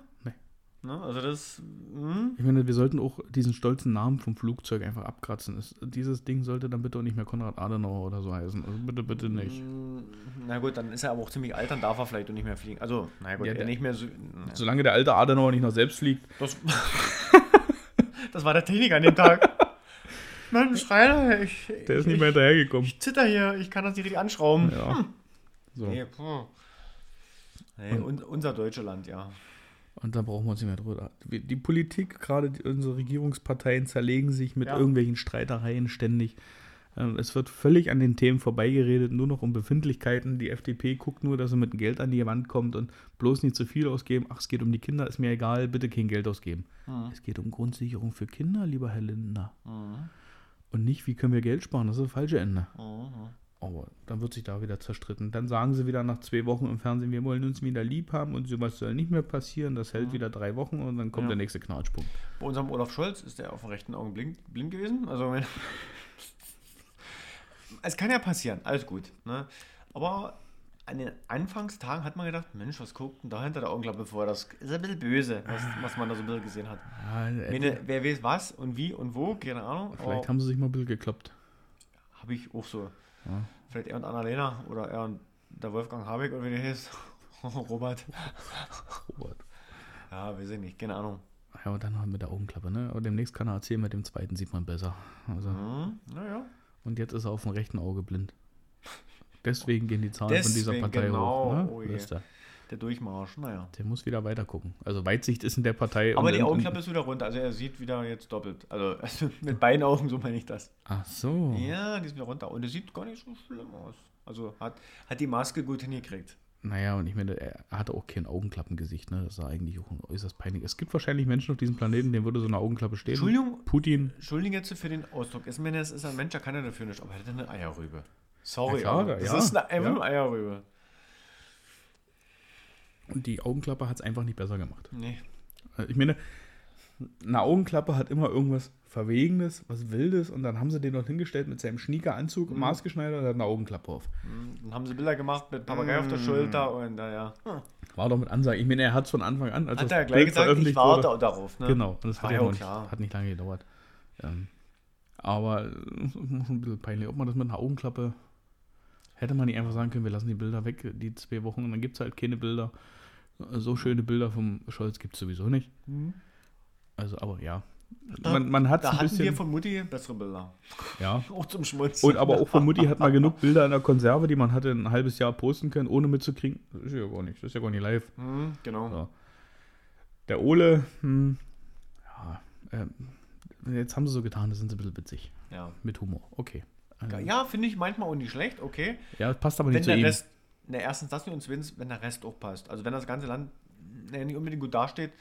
Ne? Also das. Hm? Ich meine, wir sollten auch diesen stolzen Namen vom Flugzeug einfach abkratzen. Es, dieses Ding sollte dann bitte auch nicht mehr Konrad Adenauer oder so heißen. Also bitte, bitte nicht. Hm, Na gut, dann ist er aber auch ziemlich alt, dann darf er vielleicht auch nicht mehr fliegen. Also, na gut, Ja, er der- nicht mehr so. Solange der alte Adenauer nicht noch selbst fliegt. Das, *laughs* das war der Techniker an dem Tag. Mensch, Rainer, ich, Der ist ich, nicht mehr hinterhergekommen. ich zitter hier, ich kann das nicht richtig anschrauben. Ja. So. Nee, puh. nee un, unser deutsche Land, ja. Und da brauchen wir uns nicht mehr drüber. Die Politik, gerade unsere Regierungsparteien, zerlegen sich mit Ja. irgendwelchen Streitereien ständig. Ähm, Es wird völlig an den Themen vorbeigeredet, nur noch um Befindlichkeiten. Die FDP guckt nur, dass sie mit dem Geld an die Wand kommt und bloß nicht zu viel ausgeben. Ach, es geht um die Kinder, ist mir egal, bitte kein Geld ausgeben. Mhm. Es geht um Grundsicherung für Kinder, lieber Herr Lindner. Mhm. Und nicht, wie können wir Geld sparen, das ist das falsche Ende. Mhm. Aber dann wird sich da wieder zerstritten. Dann sagen sie wieder nach zwei Wochen im Fernsehen, wir wollen uns wieder lieb haben und sowas soll nicht mehr passieren. Das hält wieder drei Wochen und dann kommt Ja. der nächste Knatschpunkt. Bei unserem Olaf Scholz ist der auf dem rechten Augen blind, blind gewesen. Also, *laughs* es kann ja passieren, alles gut. Ne? Aber an den Anfangstagen hat man gedacht, Mensch, was guckt denn da hinter der Augenklappe vor? Das ist ein bisschen böse, was, was man da so ein bisschen gesehen hat. Ja, äh, Meine, wer weiß was und wie und wo, keine Ahnung. vielleicht haben sie sich mal ein bisschen gekloppt. habe ich auch so. Ja. Vielleicht er und Annalena oder er und der Wolfgang Habeck oder wie der heißt. *laughs* Robert. Robert. Ja, weiß ich nicht, keine Ahnung. Ja, und dann halt mit der Augenklappe, ne? Aber demnächst kann er erzählen, mit dem zweiten sieht man besser. Also, Hm, naja. und jetzt ist er auf dem rechten Auge blind. Deswegen gehen die Zahlen von dieser Deswegen, Partei genau. hoch. Ne? Oh je. Der Durchmarsch, naja. Der muss wieder weiter gucken. Also Weitsicht ist in der Partei. Aber die Augenklappe ist wieder runter, also er sieht wieder jetzt doppelt. Also, *laughs* also mit beiden Augen, so meine ich das. Ach so. Ja, die ist wieder runter. Und es sieht gar nicht so schlimm aus. Also hat, hat die Maske gut hingekriegt. Naja, und ich meine, er hatte auch kein Augenklappengesicht, ne? Das sah eigentlich auch äußerst peinlich. Es gibt wahrscheinlich Menschen auf diesem Planeten, denen würde so eine Augenklappe stehen. Entschuldigung, Putin. Entschuldigung jetzt für den Ausdruck. Ich meine, es ist ein Mensch, der kann ja dafür nicht, aber er hat eine Eierrübe. Sorry, Ja, klar, das ja, ist eine, einfach ja. eine Eierrübe. Und die Augenklappe hat es einfach nicht besser gemacht. Nee. Also Ich meine, eine Augenklappe hat immer irgendwas Verwegenes, was Wildes und dann haben sie den dort hingestellt mit seinem Schniekeranzug, Mhm. maßgeschneidert und hat eine Augenklappe auf. Dann haben sie Bilder gemacht mit Papagei auf der Mm. Schulter und naja. War doch mit Ansage. Ich meine, er hat es von Anfang an, als Hat er gleich Bild gesagt, ich warte wurde- darauf. Ne? Genau, und das War hat, ja auch nicht, hat nicht lange gedauert. Ähm, aber äh, ist schon ein bisschen peinlich. Ob man das mit einer Augenklappe hätte man nicht einfach sagen können, wir lassen die Bilder weg, die zwei Wochen, und dann gibt es halt keine Bilder. So schöne Bilder vom Scholz gibt es sowieso nicht. Mhm. Also, aber ja. Da- Man, man hat Da ein hatten wir von Mutti bessere Bilder. Ja. *laughs* Auch zum Schmutzen. Und aber auch von Mutti hat man genug Bilder in der Konserve, die man hatte ein halbes Jahr posten können, ohne mitzukriegen. Das ist ja gar nicht. Das ist ja gar nicht live. Mhm, genau. So. Der Ole, hm, ja, ähm, jetzt haben sie so getan, das sind sie ein bisschen witzig. Ja, Mit Humor. Okay. Ähm, ja finde ich manchmal auch nicht schlecht, okay. ja, passt aber nicht Wenn zu der ihm. Rest, na, erstens das nicht und zweitens, wenn der Rest auch passt. Also wenn das ganze Land na, nicht unbedingt gut dasteht,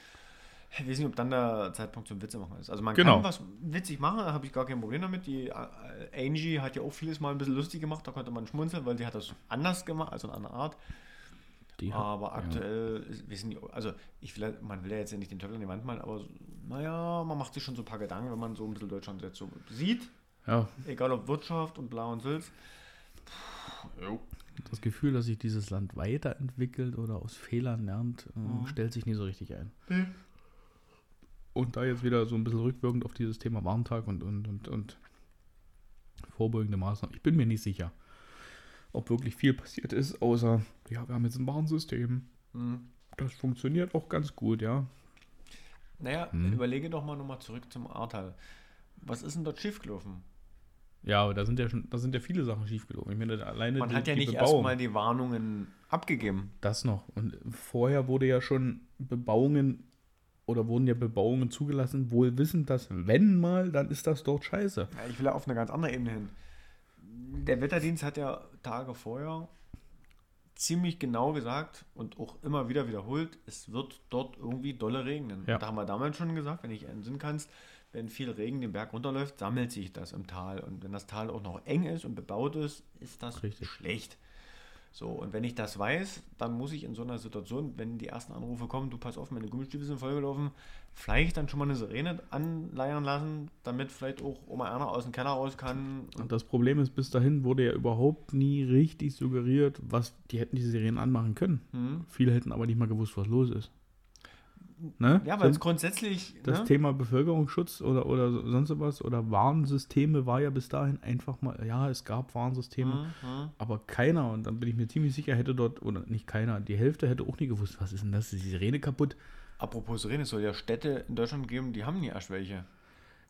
ich weiß nicht, ob dann der Zeitpunkt zum Witze machen ist. Also man Genau. kann was witzig machen, da habe ich gar kein Problem damit. Die äh, Angie hat ja auch vieles mal ein bisschen lustig gemacht, da konnte man schmunzeln, weil die hat das anders gemacht, also in einer Art. Hat- Aber ja. aktuell, ist, wissen die, also ich will, man will ja jetzt ja nicht den Teufel an die Wand malen, aber naja, man macht sich schon so ein paar Gedanken, wenn man so ein bisschen Deutschland jetzt so sieht, Ja, egal ob Wirtschaft und Blau und Sülz. das Gefühl, dass sich dieses Land weiterentwickelt oder aus Fehlern lernt, äh, Mhm. stellt sich nie so richtig ein. Nee. Und da jetzt wieder so ein bisschen rückwirkend auf dieses Thema Warntag und, und, und, und vorbeugende Maßnahmen. Ich bin mir nicht sicher, ob wirklich viel passiert ist, außer, ja, wir haben jetzt ein Warnsystem. Hm. Das funktioniert auch ganz gut, ja. Naja, Hm. überlege doch mal nochmal zurück zum Ahrtal. Was ist denn dort schiefgelaufen? Ja, aber da sind ja schon, da sind ja viele Sachen schiefgelaufen. Ich meine, alleine Man die, hat ja nicht erstmal die Warnungen abgegeben. das noch. Und vorher wurde ja schon Bebauungen oder wurden ja Bebauungen zugelassen, wohl wissend, dass wenn mal, dann ist das dort scheiße. Ja, ich will ja auf eine ganz andere Ebene hin. Der Wetterdienst hat ja Tage vorher ziemlich genau gesagt und auch immer wieder wiederholt, es wird dort irgendwie dolle regnen. Ja. Da haben wir damals schon gesagt, wenn ich einen Sinn kannst, wenn viel Regen den Berg runterläuft, sammelt sich das im Tal. Und wenn das Tal auch noch eng ist und bebaut ist, ist das Richtig. schlecht. So, und wenn ich das weiß, dann muss ich in so einer Situation, wenn die ersten Anrufe kommen, du pass auf, meine Gummistiefel sind vollgelaufen, vielleicht dann schon mal eine Sirene anleiern lassen, damit vielleicht auch Oma Erna aus dem Keller raus kann. Und das Problem ist, bis dahin wurde ja überhaupt nie richtig suggeriert, was die hätten diese Serien anmachen können. Hm. Viele hätten aber nicht mal gewusst, was los ist. Ne? Ja, weil es grundsätzlich. das ne? Thema Bevölkerungsschutz oder, oder so- sonst was oder Warnsysteme war ja bis dahin einfach mal, ja, es gab Warnsysteme, Hm, hm. aber keiner, und dann bin ich mir ziemlich sicher, hätte dort, oder nicht keiner, die Hälfte hätte auch nie gewusst, was ist denn das, ist die Sirene kaputt? Apropos Sirene, es soll ja Städte in Deutschland geben, die haben nie erst welche.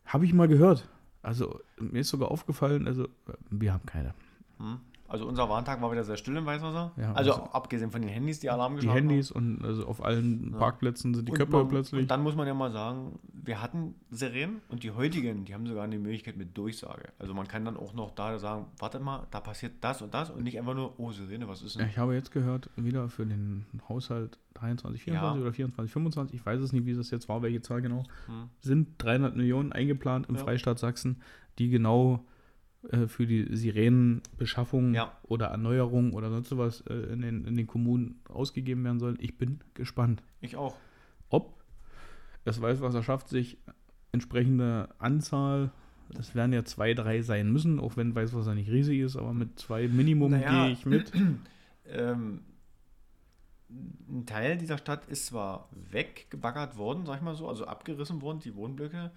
Habe ich mal gehört. Also mir ist sogar aufgefallen, also wir haben keine. Hm? Also unser Warntag war wieder sehr still im Weißwasser. Ja, also, also- abgesehen von den Handys, die Alarm Die geschlagen haben. Handys und also auf allen Ja. Parkplätzen sind die Und Köpfe man- plötzlich. Und dann muss man ja mal sagen, wir hatten Sirenen und die heutigen, die haben sogar eine Möglichkeit mit Durchsage. Also man kann dann auch noch da sagen, warte mal, da passiert das und das und nicht einfach nur, oh Sirene, was ist Ja, denn? ich habe jetzt gehört, wieder für den Haushalt 23, 24 Ja. oder 24, 25, ich weiß es nicht, wie das jetzt war, welche Zahl genau, Hm. sind 300 Millionen eingeplant im Ja. Freistaat Sachsen, die genau äh, für die Sirenenbeschaffung Ja. oder Erneuerung oder sonst was äh, in, den, in den Kommunen ausgegeben werden sollen. Ich bin gespannt, Ich auch. ob das Weißwasser schafft, sich entsprechende Anzahl, es werden ja zwei, drei sein müssen, auch wenn Weißwasser nicht riesig ist, aber mit zwei Minimum Naja, gehe ich mit. *clears throat* Ähm, ein Teil dieser Stadt ist zwar weggebaggert worden, sag ich mal so, also abgerissen worden, die Wohnblöcke,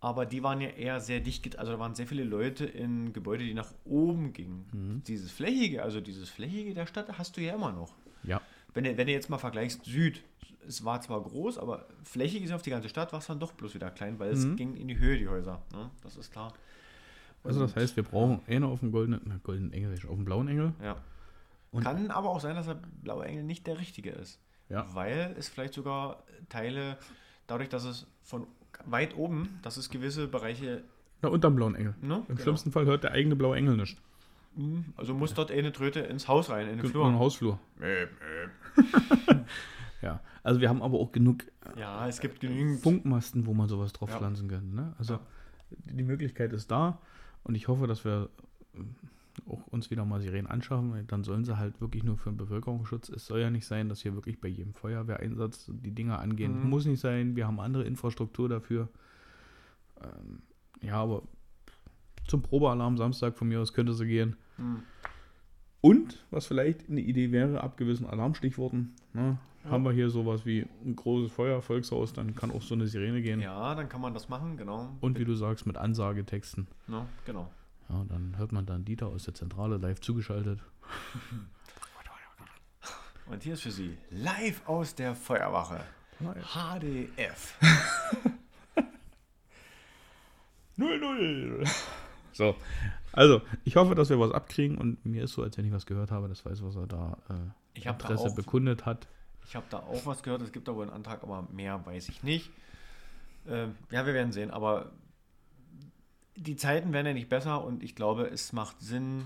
aber die waren ja eher sehr dicht, also da waren sehr viele Leute in Gebäude, die nach oben gingen. Mhm. Dieses Flächige, also dieses Flächige der Stadt hast du ja immer noch. Ja. Wenn du, wenn du jetzt mal vergleichst, Süd, es war zwar groß, aber flächig ist auf die ganze Stadt, war es dann doch bloß wieder klein, weil es Mhm. ging in die Höhe, die Häuser. Ne? Das ist klar. Also das Und- heißt, wir brauchen eine auf dem goldenen, na, goldenen Engel, auf dem blauen Engel. Ja. Und- Kann aber auch sein, dass der blaue Engel nicht der richtige ist. Ja. Weil es vielleicht sogar Teile, dadurch, dass es von weit oben, dass es gewisse Bereiche, Na, unterm blauen Engel. ne? Im schlimmsten Fall hört der eigene blaue Engel nicht. Mhm. Also muss dort eine Tröte ins Haus rein, in den Flur. Hausflur. Möp, möp. *laughs* Ja. Also wir haben aber auch genug Ja, es gibt genügend. Funkmasten, wo man sowas drauf Ja. pflanzen könnte. Ne? Also Ja. die Möglichkeit ist da und ich hoffe, dass wir äh, auch uns wieder mal Sirenen anschaffen, weil dann sollen sie halt wirklich nur für den Bevölkerungsschutz. Es soll ja nicht sein, dass hier wirklich bei jedem Feuerwehreinsatz die Dinger angehen. Mhm. Muss nicht sein, wir haben andere Infrastruktur dafür. Ähm, ja, aber zum Probealarm Samstag von mir aus könnte sie gehen. Hm. Und, was vielleicht eine Idee wäre, ab gewissen Alarmstichworten, ne, Ja. haben wir hier sowas wie ein großes Feuer, Volkshaus, dann kann auch so eine Sirene gehen. Ja, dann kann man das machen, genau. Und wie du sagst, mit Ansagetexten. Ne, genau. Ja, dann hört man dann Dieter aus der Zentrale live zugeschaltet. Und hier ist für Sie live aus der Feuerwache. HDF. 0-0. *laughs* So, also, ich hoffe, dass wir was abkriegen und mir ist so, als wenn ich was gehört habe, das weiß, was er da äh, Ich hab da Interesse auch- bekundet hat. Ich habe da auch was gehört, es gibt da wohl einen Antrag, aber mehr weiß ich nicht. Ähm, ja, wir werden sehen, aber die Zeiten werden ja nicht besser und ich glaube, es macht Sinn,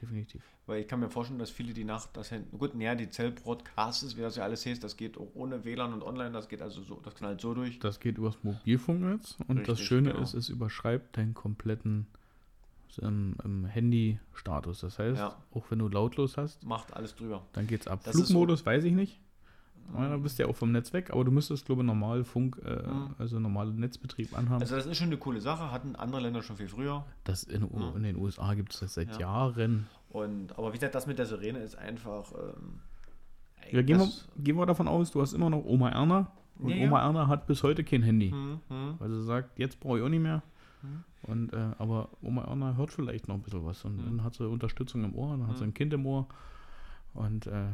Definitiv. weil ich kann mir vorstellen, dass viele die Nacht das Handy, gut, naja, die Zell-Broadcasts, wie das ja alles heißt, das geht auch ohne WLAN und online, das geht also so, das knallt so durch. Das geht übers Mobilfunknetz und das Richtig, Schöne genau. ist, es überschreibt deinen kompletten ähm, ähm, Handy-Status. Das heißt, Ja. auch wenn du lautlos hast, Macht alles drüber. dann geht's ab. Das Flugmodus weiß ich nicht. Da bist ja auch vom Netz weg, aber du müsstest, glaube ich, normal Funk, äh, Mhm. also normalen Netzbetrieb anhaben. Also das ist schon eine coole Sache, hatten andere Länder schon viel früher. das in, Mhm. in den USA gibt es das seit Ja. Jahren. Und, aber wie gesagt, das mit der Sirene ist einfach. Ähm, Ja, gehen, wir, gehen wir davon aus, du hast immer noch Oma Erna und Ja. Oma Erna hat bis heute kein Handy. Hm, hm. Weil sie sagt, jetzt brauche ich auch nicht mehr. Mhm. Und, äh, aber Oma Erna hört vielleicht noch ein bisschen was. Und Mhm. dann hat sie Unterstützung im Ohr, dann hat sie Mhm. ein Kind im Ohr. Und äh,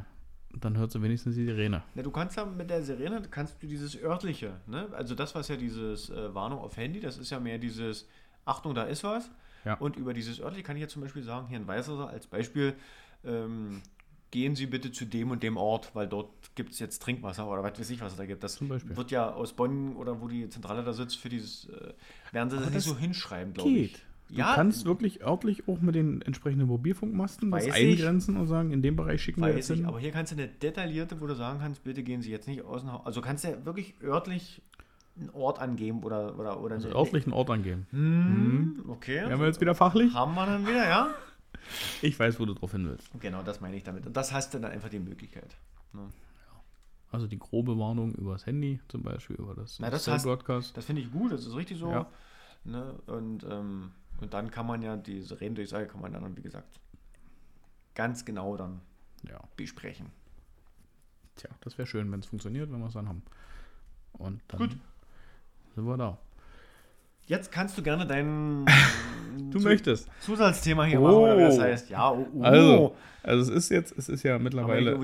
dann hört sie wenigstens die Sirene. Ja, du kannst ja mit der Sirene, kannst du dieses örtliche, ne? Also das, was ja dieses äh, Warnung auf Handy, das ist ja mehr dieses Achtung, da ist was. Ja. Und über dieses örtliche kann ich jetzt zum Beispiel sagen, hier in Weißwasser als Beispiel, ähm, gehen Sie bitte zu dem und dem Ort, weil dort gibt es jetzt Trinkwasser oder was weiß ich, was es da gibt. Das wird ja aus Bonn oder wo die Zentrale da sitzt, für dieses, äh, werden sie das Aber nicht das so hinschreiben, glaube ich. Geht. Du Ja, kannst wirklich örtlich auch mit den entsprechenden Mobilfunkmasten das Weiß ich. eingrenzen und sagen, in dem Bereich schicken wir jetzt ich, hin. aber hier kannst du eine detaillierte, wo du sagen kannst, bitte gehen Sie jetzt nicht Haus. Also kannst du ja wirklich örtlich einen Ort angeben oder oder oder Also eine- örtlichen Ort angeben. Hm, okay. Wären wir jetzt wieder fachlich? Haben wir dann wieder, ja? Ich weiß, wo du drauf hin willst. Genau, das meine ich damit. Und das hast du dann einfach die Möglichkeit. Ne? Also die grobe Warnung übers Handy zum Beispiel, über das, Na, das Broadcast. Das finde ich gut, das ist richtig so. Ja. Ne? Und, ähm, und dann kann man ja diese Redendurchsage kann man dann, wie gesagt, ganz genau dann Ja. besprechen. Tja, das wäre schön, wenn es funktioniert, wenn wir es dann haben. Und dann Gut. sind wir da. Jetzt kannst du gerne dein *laughs* Du Zu- möchtest. Zusatzthema hier Oh. machen, oder wie das heißt. Ja, oh, oh. Also, also es ist jetzt, es ist ja mittlerweile,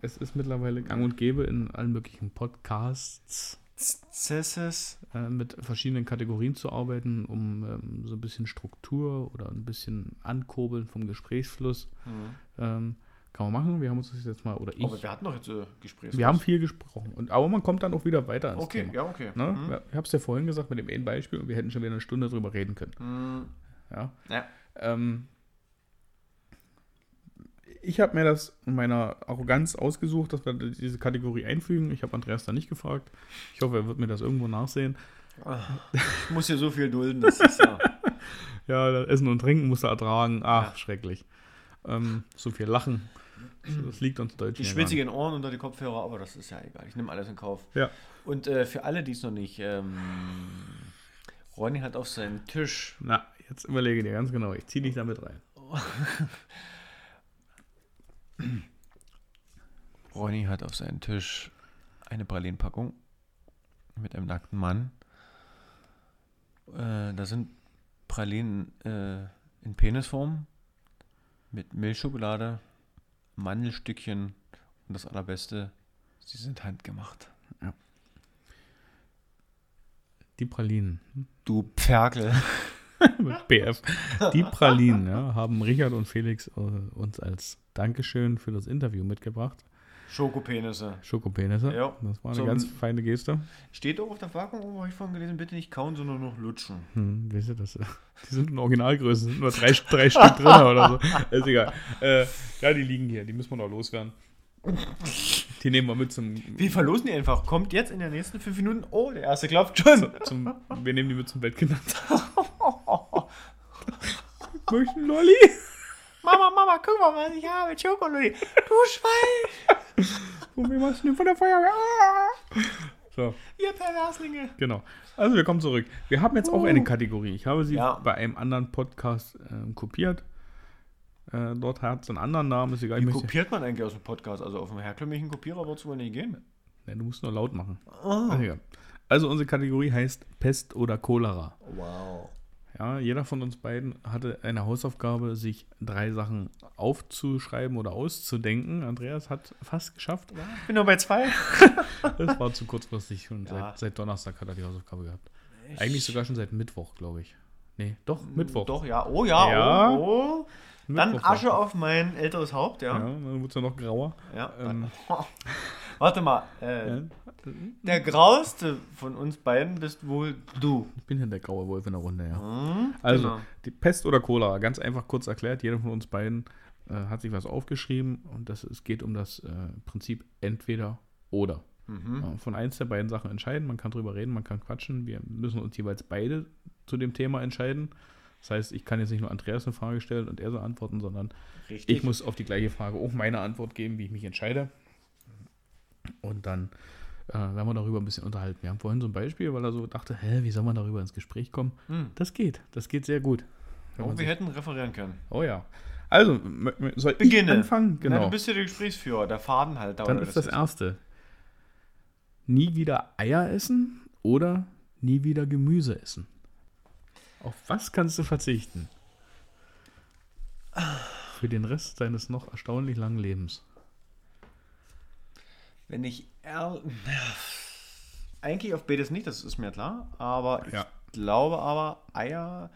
es ist mittlerweile gang und gäbe in allen möglichen Podcasts Zesses. äh, mit verschiedenen Kategorien zu arbeiten, um ähm, so ein bisschen Struktur oder ein bisschen Ankurbeln vom Gesprächsfluss. Ähm, kann man machen. Wir haben uns das jetzt mal, oder ich, Aber wir hatten doch jetzt äh, Gespräche. wir haben viel gesprochen. Und, aber man kommt dann auch wieder weiter ins Okay, Thema. ja, okay. Ne? Mhm. Ich habe es ja vorhin gesagt mit dem einen Beispiel und wir hätten schon wieder eine Stunde drüber reden können. Mhm. Ja. Ja. Ähm, ich habe mir das in meiner Arroganz ausgesucht, dass wir diese Kategorie einfügen. Ich habe Andreas da nicht gefragt. Ich hoffe, er wird mir das irgendwo nachsehen. Ich muss hier so viel dulden, das ist ja. *laughs* Ja, das Essen und Trinken muss er ertragen. Ach, Ja. schrecklich. Ähm, so viel Lachen. Das liegt uns Deutschen. Die schwitzigen Ohren unter die Kopfhörer, aber das ist ja egal. Ich nehme alles in Kauf. Ja. Und äh, für alle, die es noch nicht, ähm, Ronny hat auf seinen Tisch. Na, jetzt überlege dir ganz genau. Ich ziehe dich damit rein. *laughs* Ronny hat auf seinen Tisch eine Pralinenpackung mit einem nackten Mann. Äh, da sind Pralinen äh, in Penisform mit Milchschokolade, Mandelstückchen und das Allerbeste, sie sind handgemacht. Die Pralinen. Du Pferkel. *laughs* BF. Die Pralinen ja, haben Richard und Felix äh, uns als Dankeschön für das Interview mitgebracht. Schokopenisse. Schokopenisse. Ja. Das war eine Zum- ganz feine Geste. Steht auch auf der Verpackung, habe ich vorhin gelesen, bitte nicht kauen, sondern noch lutschen. Hm, weißt du, das, *laughs* die sind in Originalgröße, sind nur drei, drei Stück drin oder so. Ist egal. Äh, ja, die liegen hier, die müssen wir noch loswerden. Die nehmen wir mit zum, Wir verlosen die einfach. Kommt jetzt in den nächsten fünf Minuten. Oh, der erste klopft schon. zum wir nehmen die mit zum Weltkindertag. *laughs* *laughs* Möchten Lolli? Mama, Mama, guck mal, was ich habe. Schokolade. Du Schwein. Und wir was denn von der Feuerwehr? Ah! So, Ihr Perverslinge. genau. Also wir kommen zurück. Wir haben jetzt auch eine Kategorie. Ich habe sie Ja. bei einem anderen Podcast ähm, kopiert. Äh, dort hat es einen anderen Namen, ist egal. Wie kopiert man eigentlich aus dem Podcast? Also auf dem herkömmlichen Kopierer wird es wohl nicht gehen. nee, du musst nur laut machen. Oh. Also, also unsere Kategorie heißt Pest oder Cholera. Wow. Ja, jeder von uns beiden hatte eine Hausaufgabe, sich drei Sachen aufzuschreiben oder auszudenken. Andreas hat fast geschafft. Ich bin nur bei zwei. *laughs* Das war zu kurzfristig. Schon Ja. seit, seit Donnerstag hat er die Hausaufgabe gehabt. Eigentlich sogar schon seit Mittwoch, glaube ich. Nee, doch, Mittwoch. Doch, ja. Oh ja. Ja. Oh, oh. Dann Asche auf mein älteres Haupt, Ja, ja. dann wurde es ja noch grauer. Ja. Ähm. *laughs* Warte mal. Äh. Der grauste von uns beiden bist wohl du. Ich bin ja der graue Wolf in der Runde, ja. Hm? Also, Genau. die Pest oder Cholera, ganz einfach kurz erklärt, jeder von uns beiden äh, hat sich was aufgeschrieben und das, es geht um das äh, Prinzip entweder oder. Mhm. Von eins der beiden Sachen entscheiden, man kann drüber reden, man kann quatschen, wir müssen uns jeweils beide zu dem Thema entscheiden. Das heißt, ich kann jetzt nicht nur Andreas eine Frage stellen und er so antworten, sondern Richtig. ich muss auf die gleiche Frage auch meine Antwort geben, wie ich mich entscheide. Und dann äh, werden wir darüber ein bisschen unterhalten. Wir haben vorhin so ein Beispiel, weil er so dachte, hä, wie soll man darüber ins Gespräch kommen? Hm. Das geht, das geht sehr gut. Wenn Oh, wir hätten referieren können. oh ja. Also, soll Beginne. ich anfangen? Na, Genau. du bist ja der Gesprächsführer, der Fadenhalter. Dann oder ist das erste. Nie wieder Eier essen oder nie wieder Gemüse essen. Auf was kannst du verzichten? Für den Rest deines noch erstaunlich langen Lebens. Wenn ich eigentlich auf beides nicht, das ist mir klar, aber Ja. ich glaube aber, Eier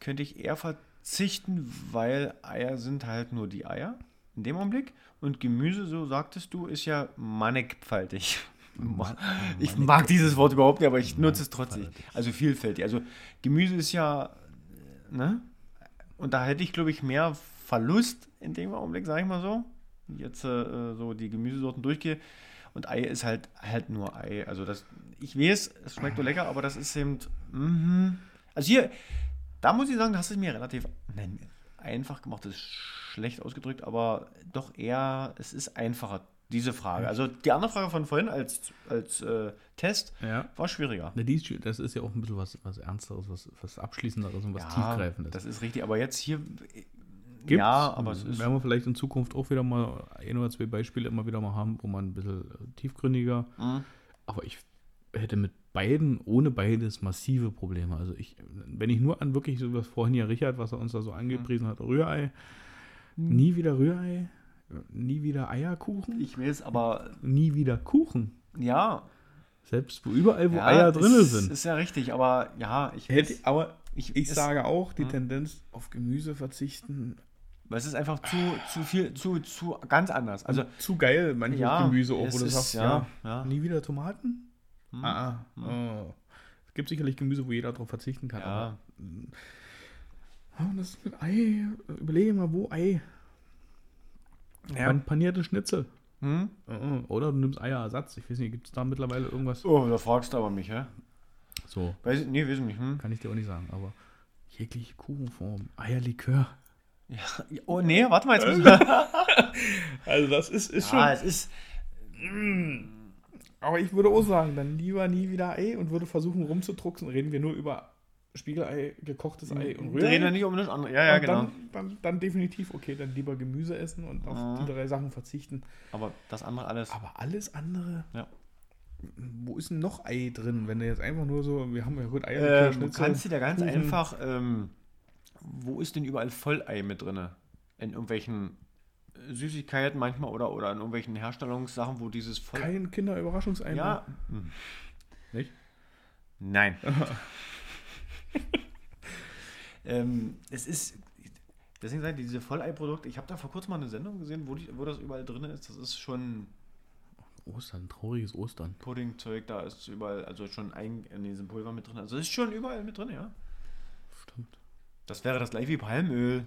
könnte ich eher verzichten, weil Eier sind halt nur die Eier in dem Augenblick und Gemüse, so sagtest du, ist ja mannigfaltig. *laughs* Ich mag dieses Wort überhaupt nicht, aber ich nutze es trotzdem. Also vielfältig. Also Gemüse ist ja, ne? Und da hätte ich, glaube ich, mehr Verlust in dem Augenblick, sage ich mal so. Jetzt äh, so die Gemüsesorten durchgehe. Und Ei ist halt halt nur Ei. Also das, ich weiß, es schmeckt so lecker, aber das ist eben, mhm. Also hier, da muss ich sagen, das ist mir relativ, nein, einfach gemacht, das ist schlecht ausgedrückt, aber doch eher, es ist einfacher, diese Frage. Also die andere Frage von vorhin als, als äh, Test Ja. war schwieriger. Na, die ist, das ist ja auch ein bisschen was, was Ernsteres, was, was Abschließenderes und was Tiefgreifendes. das ist richtig, aber jetzt hier, Gibt's. ja, aber es ist, Werden wir vielleicht in Zukunft auch wieder mal ein oder zwei Beispiele immer wieder mal haben, wo man ein bisschen äh, tiefgründiger. Mhm. Aber ich hätte mit beiden, ohne beides, massive Probleme. Also ich, wenn ich nur an wirklich so was vorhin ja Richard, was er uns da so angepriesen hat, Rührei, nie wieder Rührei, nie wieder Eierkuchen, ich weiß, aber nie wieder Kuchen. ja, Selbst wo überall, wo ja, Eier drin sind. Ist ja richtig, aber ja, ich Hätte, aber ich, ich es- sage auch, die Hm. Tendenz auf Gemüse verzichten, Weil es ist einfach zu, zu viel, zu, zu ganz anders. Also, zu geil, manches ja, Gemüse auch, es wo du ist- sagst, ja, ja, ja. nie wieder Tomaten? Hm. Ah, ah. Oh. Es gibt sicherlich Gemüse, wo jeder darauf verzichten kann. Ja. Aber, mm, ah, das ist mit Ei. Überlege mal, wo Ei. Ja. Pan panierte Schnitzel. Hm? Uh, Oder du nimmst Eierersatz. Ich weiß nicht, gibt es da mittlerweile irgendwas? Oh, da fragst du aber mich, hä? So, Weiß ich, nee, weiß ich nicht. Hm? kann ich dir auch nicht sagen. Aber jegliche Kuchenform, Eierlikör. Ja. Oh, nee, warte mal, jetzt müssen wir. *laughs* Also das ist, ist ja, es ist. Aber ich würde auch sagen, dann lieber nie wieder Ei und würde versuchen rumzudrucksen. Reden wir nur über Spiegelei, gekochtes Ei und Wir reden ja Rührei. nicht um das andere. Ja, ja, Und genau. Dann, dann, dann definitiv, okay, dann lieber Gemüse essen und auf Mhm. die drei Sachen verzichten. Aber das andere alles. Aber alles andere, Ja. wo ist denn noch Ei drin? Wenn du jetzt einfach nur so, wir haben ja gut Eier, Ähm, du kannst dir da ganz Kuchen. einfach. Ähm, wo ist denn überall Vollei mit drin? In irgendwelchen Süßigkeiten manchmal oder, oder in irgendwelchen Herstellungssachen, wo dieses Voll. kein Kinderüberraschungsei ja. Hm. Nicht? Nein. *laughs* Ähm, es ist, deswegen sage ich, diese Volleiprodukte, ich habe da vor kurzem mal eine Sendung gesehen, wo, die, wo das überall drin ist. Das ist schon Ostern, trauriges Ostern. Puddingzeug, da ist überall, also schon ein, in diesem Pulver mit drin. Also es ist schon überall mit drin, ja. Stimmt. Das wäre das gleiche wie Palmöl.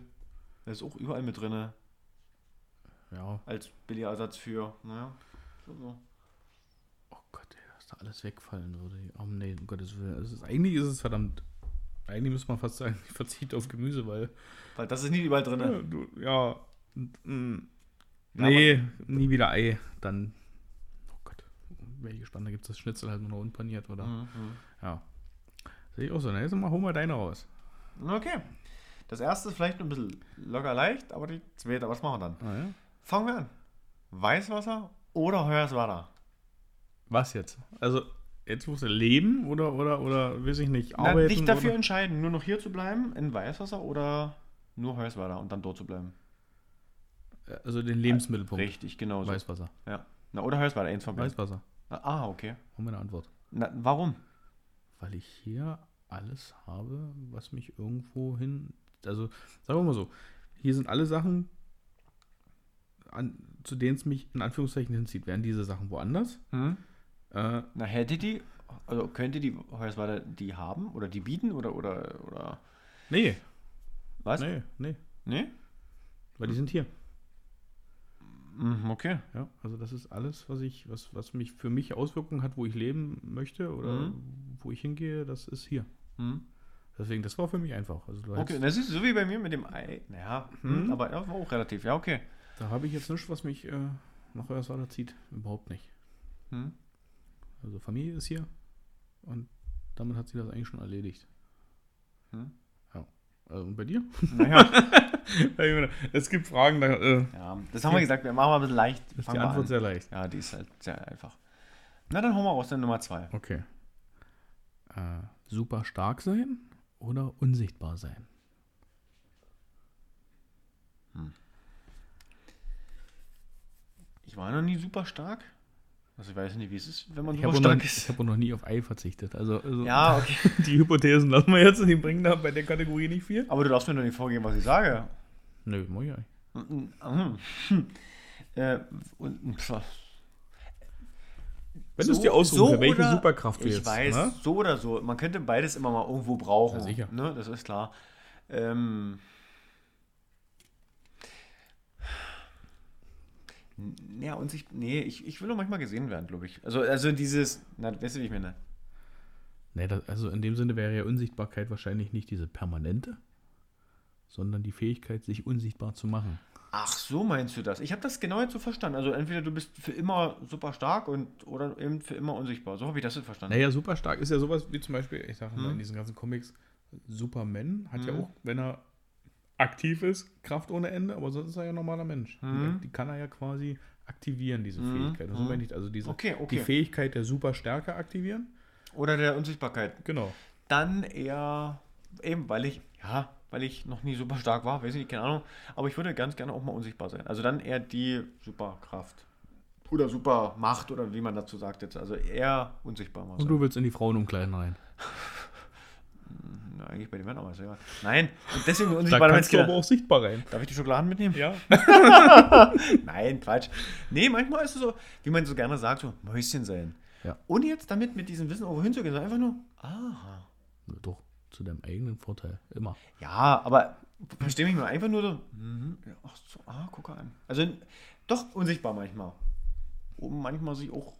Das ist auch überall mit drin. Ja. Als billiger Ersatz für, naja, so. Oh Gott, ey, dass da alles wegfallen würde. Oh nee, um Gottes Willen. Es ist, eigentlich ist es verdammt. Eigentlich müsste man fast sagen, *laughs* ich verzichte auf Gemüse, weil. Weil das ist nicht überall drin. Ja, du, ja. mm, Ja, nee, nie wieder Ei. Dann. Oh Gott. Gespannt, da gibt es das Schnitzel halt nur noch unpaniert, oder? Mhm. Ja. Sehe ich auch so. Na, jetzt mal, hol mal deine raus. Okay. Das erste ist vielleicht ein bisschen locker leicht, aber die zweite, was machen wir dann? Ah, ja. Fangen wir an. Weißwasser oder Heuerswasser? Was jetzt? Also, jetzt musst du leben oder, oder, oder, weiß ich nicht, Na, arbeiten? nicht dafür oder? entscheiden, nur noch hier zu bleiben, in Weißwasser oder nur Heuerswasser und dann dort zu bleiben. Also den Lebensmittelpunkt. Richtig, genau so. Weißwasser. Ja. Na, oder Heuerswasser, eins von beiden. Weißwasser. Ah, okay. Haben wir eine Antwort. Na, warum? Weil ich hier alles habe, was mich irgendwo hin. Also, sagen wir mal so, hier sind alle Sachen, an, zu denen es mich in Anführungszeichen hinzieht. Wären diese Sachen woanders? Hm? Äh, Na, hätte die, also könnte die Heuerswasser die haben oder die bieten oder, oder, oder, nee, was? nee, nee. Nee? Weil die sind hier. Mhm, okay. Ja, also das ist alles, was ich, was, was mich für mich Auswirkungen hat, wo ich leben möchte oder Mhm. wo ich hingehe, das ist hier. Hm? Deswegen, das war für mich einfach. Also Okay, das ist so wie bei mir mit dem Ei. Naja, hm, Mhm. aber ja, war auch relativ. Ja, okay. da habe ich jetzt nichts, was mich äh, nach Hoyerswerda zieht. Überhaupt nicht. Hm? Also Familie ist hier und damit hat sie das eigentlich schon erledigt. Hm? Also, und bei dir? Naja, *laughs* es gibt Fragen, da äh, ja, das haben wir gesagt, wir machen mal ein bisschen leicht. ist die Antwort an. sehr leicht. Ja, die ist halt sehr einfach. Na, dann hauen wir raus, dann Nummer zwei. Okay. Äh, super stark sein oder unsichtbar sein? Ich war noch nie super stark. Also ich weiß nicht, wie es ist, wenn man Ich habe noch, stark ich ist. hab auch noch nie auf Ei verzichtet. Also, also Ja, okay. *laughs* die Hypothesen lassen wir jetzt und die bringen da bei der Kategorie nicht viel. Aber du darfst mir doch nicht vorgeben, was ich sage. Nö, mach ich. *laughs* Äh, und, pf, Wenn du es dir aussuchen, für welche oder- Superkraft du Ich jetzt. weiß, Ne? so oder so. Man könnte beides immer mal irgendwo brauchen. Ja, sicher. Ne? Das ist klar. Ähm, ja, und sich, nee, ich, ich will doch manchmal gesehen werden, glaube ich. Also, also dieses, na, weißt du, wie ich meine? Nee, das, also in dem Sinne wäre ja Unsichtbarkeit wahrscheinlich nicht diese permanente, sondern die Fähigkeit, sich unsichtbar zu machen. Ach, so meinst du das? Ich habe das genau jetzt so verstanden. Also entweder du bist für immer super stark und oder eben für immer unsichtbar. So habe ich das jetzt verstanden. Naja, super stark ist ja sowas wie zum Beispiel, ich sage mal Hm. in diesen ganzen Comics, Superman hat ja Hm. auch, wenn er aktiv ist, Kraft ohne Ende, aber sonst ist er ja ein normaler Mensch. Hm. Die kann er ja quasi aktivieren, diese Hm. Fähigkeit. Das Hm. meine ich, also diese, Okay, die okay. Fähigkeit der Superstärke aktivieren. Oder der Unsichtbarkeit. Genau. Dann eher, eben, weil ich, ja, weil ich noch nie super stark war, weiß ich nicht, keine Ahnung. Aber ich würde ganz gerne auch mal unsichtbar sein. Also dann eher die Superkraft. Oder Supermacht oder wie man dazu sagt jetzt. Also eher unsichtbar mal Und sein. du willst in die Frauenumkleiden rein. *laughs* Eigentlich bei den Männern, aber ist egal. Nein, und deswegen *laughs* Da unsichtbar. kannst du aber auch sichtbar rein. Darf ich die Schokoladen mitnehmen? Ja. *laughs* Nein, Quatsch. Nee, manchmal ist es so, wie man so gerne sagt, so Mäuschen sein. Ja. Ohne jetzt damit mit diesem Wissen irgendwo hinzugehen, sondern einfach nur, aha. Doch, zu deinem eigenen Vorteil. Immer. Ja, aber versteh mich mal, einfach nur so, ja, ach so, ah, guck an. Also doch unsichtbar manchmal. Um manchmal sich auch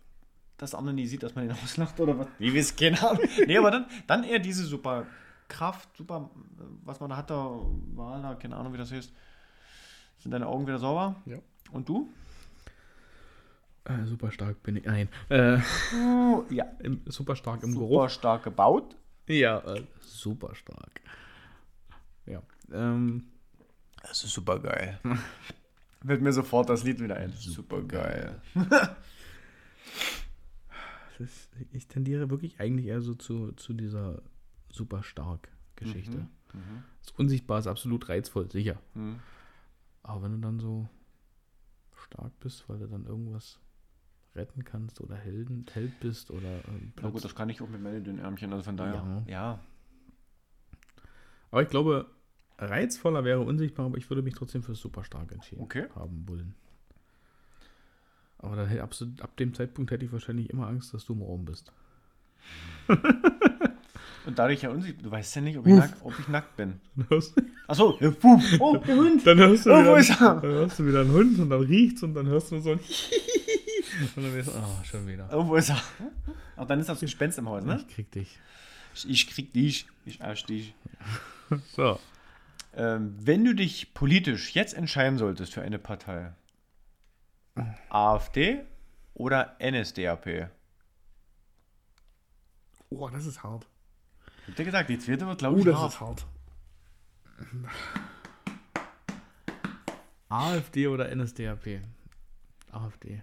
das andere nie sieht, dass man ihn *laughs* auslacht oder was. Wie wir es keine Ahnung. Nee, aber dann, dann eher diese super Kraft, super, was man da hat, da war da, keine Ahnung, wie das heißt. Sind deine Augen wieder sauber? Ja. Und du? Äh, super stark bin ich. Nein. Äh, ja. *laughs* im, super stark im Super Geruch. stark gebaut. Ja, äh, super stark. Ja. Ähm, Das ist super geil. *laughs* Wird mir sofort das Lied wieder ein. Super geil. *laughs* ist, ich tendiere wirklich eigentlich eher so zu, zu dieser super stark Geschichte. Mhm. Das Unsichtbar ist absolut reizvoll, sicher. Mhm. Aber wenn du dann so stark bist, weil du dann irgendwas retten kannst oder Helden, Held bist oder ähm, Na gut, das kann ich auch mit meinen dünnen Ärmchen, also von daher. Ja. Ja. Aber ich glaube, reizvoller wäre unsichtbar, aber ich würde mich trotzdem für super stark entschieden Okay. haben wollen. Aber da, hätte- ab, ab dem Zeitpunkt hätte ich wahrscheinlich immer Angst, dass du im Raum bist. *laughs* Und dadurch ja unsichtbar. Du weißt ja nicht, ob ich, nack, ob ich nackt bin. Achso, ja, *laughs* oh, der Hund. dann hörst du Oh, wieder, wo ist er? dann hörst du wieder einen Hund und dann riecht's und dann hörst du so ein *laughs* und dann wirst du, oh, schon wieder. Oh, wo ist er? Ach, dann ist das Gespenst im Haus, ne? Ich krieg dich. Ich krieg dich. Ich arsch dich. *laughs* So. Ähm, wenn du dich politisch jetzt entscheiden solltest für eine Partei, AfD oder NSDAP? Oh, das ist hart. Ich hab dir gesagt, die zweite wird, glaube Oh, ich, das hart. ist hart. AfD oder NSDAP? AfD.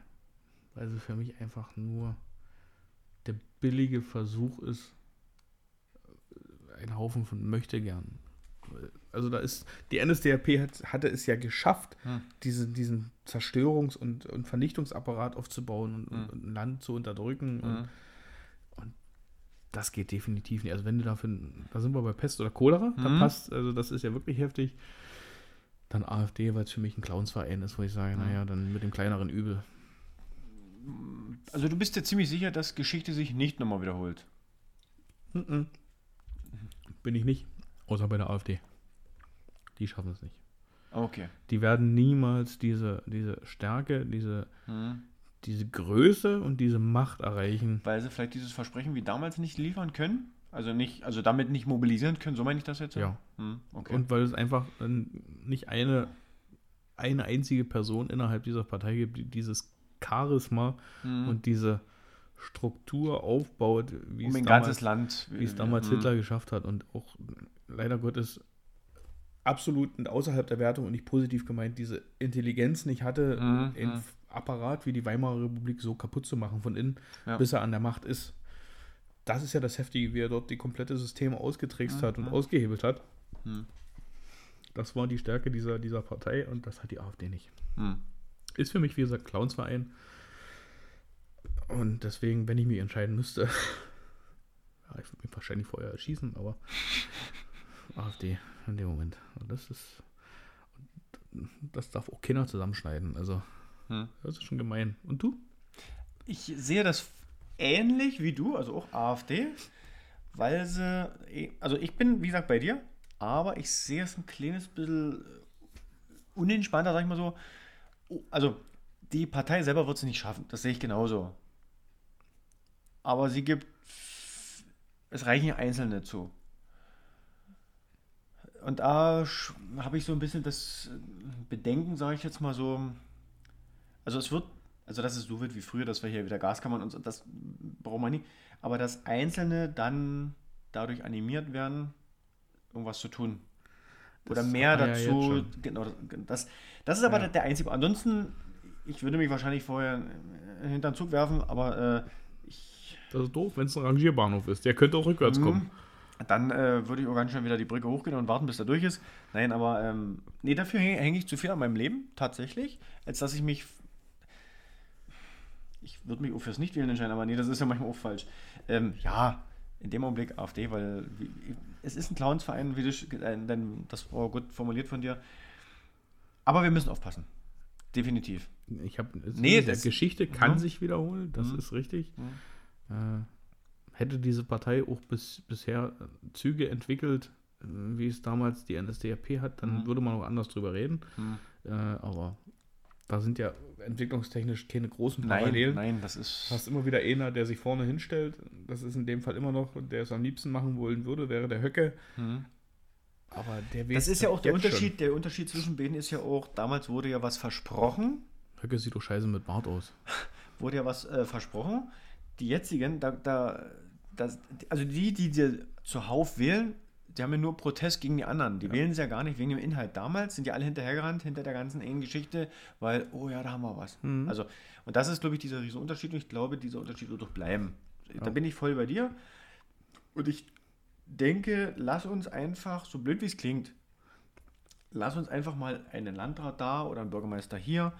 Weil sie für mich einfach nur der billige Versuch ist, ein Haufen von Möchtegern. Also da ist, die NSDAP hat, hatte es ja geschafft, Hm. diese, diesen Zerstörungs- und, und Vernichtungsapparat aufzubauen und, Hm. und ein Land zu unterdrücken. Und Mhm. Das geht definitiv nicht. Also wenn du dafür, da sind wir bei Pest oder Cholera, da Mhm. passt, also das ist ja wirklich heftig. Dann AfD, weil es für mich ein Clownsverein ist, wo ich sage, Mhm. naja, dann mit dem kleineren Übel. Also du bist dir ziemlich sicher, dass Geschichte sich nicht nochmal wiederholt. Bin ich nicht, außer bei der AfD. Die schaffen es nicht. Okay. Die werden niemals diese, diese Stärke, diese, Mhm. Diese Größe und diese Macht erreichen. Weil sie vielleicht dieses Versprechen wie damals nicht liefern können? Also nicht, also damit nicht mobilisieren können, so meine ich das jetzt? Ja. Mhm. Okay. Und weil es einfach äh, nicht eine, eine einzige Person innerhalb dieser Partei gibt, die dieses Charisma Mhm. und diese Struktur aufbaut, wie um es ein damals, ganzes Land. wie es damals Mhm. Hitler geschafft hat und auch leider Gottes absolut und außerhalb der Wertung und nicht positiv gemeint, diese Intelligenz nicht hatte, Mhm, den mhm. Apparat wie die Weimarer Republik so kaputt zu machen von innen, Ja. bis er an der Macht ist. Das ist ja das Heftige, wie er dort die komplette Systeme ausgetrickst hat und Mhm. ausgehebelt hat. Mhm. Das war die Stärke dieser, dieser Partei und das hat die AfD nicht. Mhm. Ist für mich, wie gesagt, Clownsverein. Und deswegen, wenn ich mich entscheiden müsste, *laughs* ja, ich würde mich wahrscheinlich vorher erschießen, aber *laughs* AfD in dem Moment. Das ist, das darf auch keiner zusammenschneiden. Also, Mhm. das ist schon gemein. Und du? Ich sehe das ähnlich wie du, also auch AfD, weil sie, also ich bin, wie gesagt, bei dir, aber ich sehe es ein kleines bisschen unentspannter, sag ich mal so. Also, die Partei selber wird es nicht schaffen, das sehe ich genauso. Aber sie gibt, es reichen ja Einzelne zu. Und da habe ich so ein bisschen das Bedenken, sage ich jetzt mal so, also es wird, also dass es so wird wie früher, dass wir hier wieder Gaskammern und so, das braucht man nicht. Aber dass Einzelne dann dadurch animiert werden, irgendwas zu tun. Oder Das mehr ja dazu. jetzt schon. genau, das, das ist aber Ja. der einzige. Ansonsten, ich würde mich wahrscheinlich vorher hinter den Zug werfen, aber äh, ich, Das ist doof, wenn es ein Rangierbahnhof ist. Der könnte auch rückwärts Mhm. kommen. Dann äh, würde ich auch ganz schnell wieder die Brücke hochgehen und warten, bis er durch ist. Nein, aber ähm, nee, dafür hänge häng ich zu viel an meinem Leben, tatsächlich, als dass ich mich. Ich würde mich auch fürs Nichtwählen entscheiden, aber nee, das ist ja manchmal auch falsch. Ähm, ja, in dem Augenblick AfD, weil wie, es ist ein Clownsverein, wie du, äh, denn das war gut formuliert von dir. Aber wir müssen aufpassen. Definitiv. Ich habe Nee, das- Geschichte kann Mhm. sich wiederholen, das Mhm. ist richtig. Mhm. Äh, hätte diese Partei auch bis, bisher Züge entwickelt, äh, wie es damals die NSDAP hat, dann Mhm. würde man auch anders drüber reden. Hm. Äh, aber da sind ja entwicklungstechnisch keine großen Nein, Parallelen. nein, das ist. Du hast immer wieder einer, der sich vorne hinstellt. Das ist in dem Fall immer noch, der es am liebsten machen wollen würde, wäre der Höcke. Hm. Aber der Das ist ja auch der jetzt schon. Unterschied. Der Unterschied zwischen beiden ist ja auch, damals wurde ja was versprochen. Höcke sieht doch scheiße mit Bart aus. *laughs* wurde ja was äh, versprochen. Die jetzigen, da, da, das, also die, die dir zuhauf wählen, die haben ja nur Protest gegen die anderen. Die wählen sie ja gar nicht wegen dem Inhalt. Damals sind die alle hinterhergerannt, hinter der ganzen engen Geschichte, weil, oh ja, da haben wir was. Mhm. Also, und das ist, glaube ich, dieser riesen Unterschied und ich glaube, dieser Unterschied wird doch bleiben. Da Ja. bin ich voll bei dir. Und ich denke, lass uns einfach, so blöd wie es klingt, lass uns einfach mal einen Landrat da oder einen Bürgermeister hier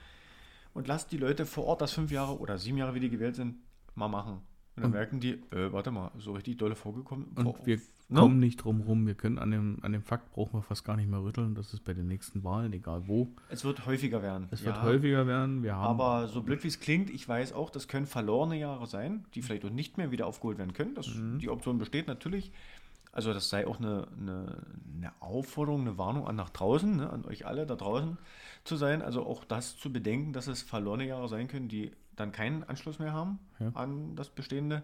und lass die Leute vor Ort das fünf Jahre oder sieben Jahre, wie die gewählt sind, mal machen. Und dann merken die, äh, warte mal, so richtig dolle vorgekommen. Und vor- wir ne? kommen nicht drum rum. Wir können an dem, an dem Fakt brauchen wir fast gar nicht mehr rütteln. Das ist bei den nächsten Wahlen, egal wo. Es wird häufiger werden. Es wird Ja, häufiger werden. Wir haben Aber so blöd wie es klingt, ich weiß auch, das können verlorene Jahre sein, die vielleicht auch nicht mehr wieder aufgeholt werden können. Das, Mhm. Die Option besteht natürlich. Also das sei auch eine, eine, eine Aufforderung, eine Warnung an nach draußen, ne, an euch alle da draußen zu sein. Also auch das zu bedenken, dass es verlorene Jahre sein können, die dann keinen Anschluss mehr haben Ja. an das Bestehende.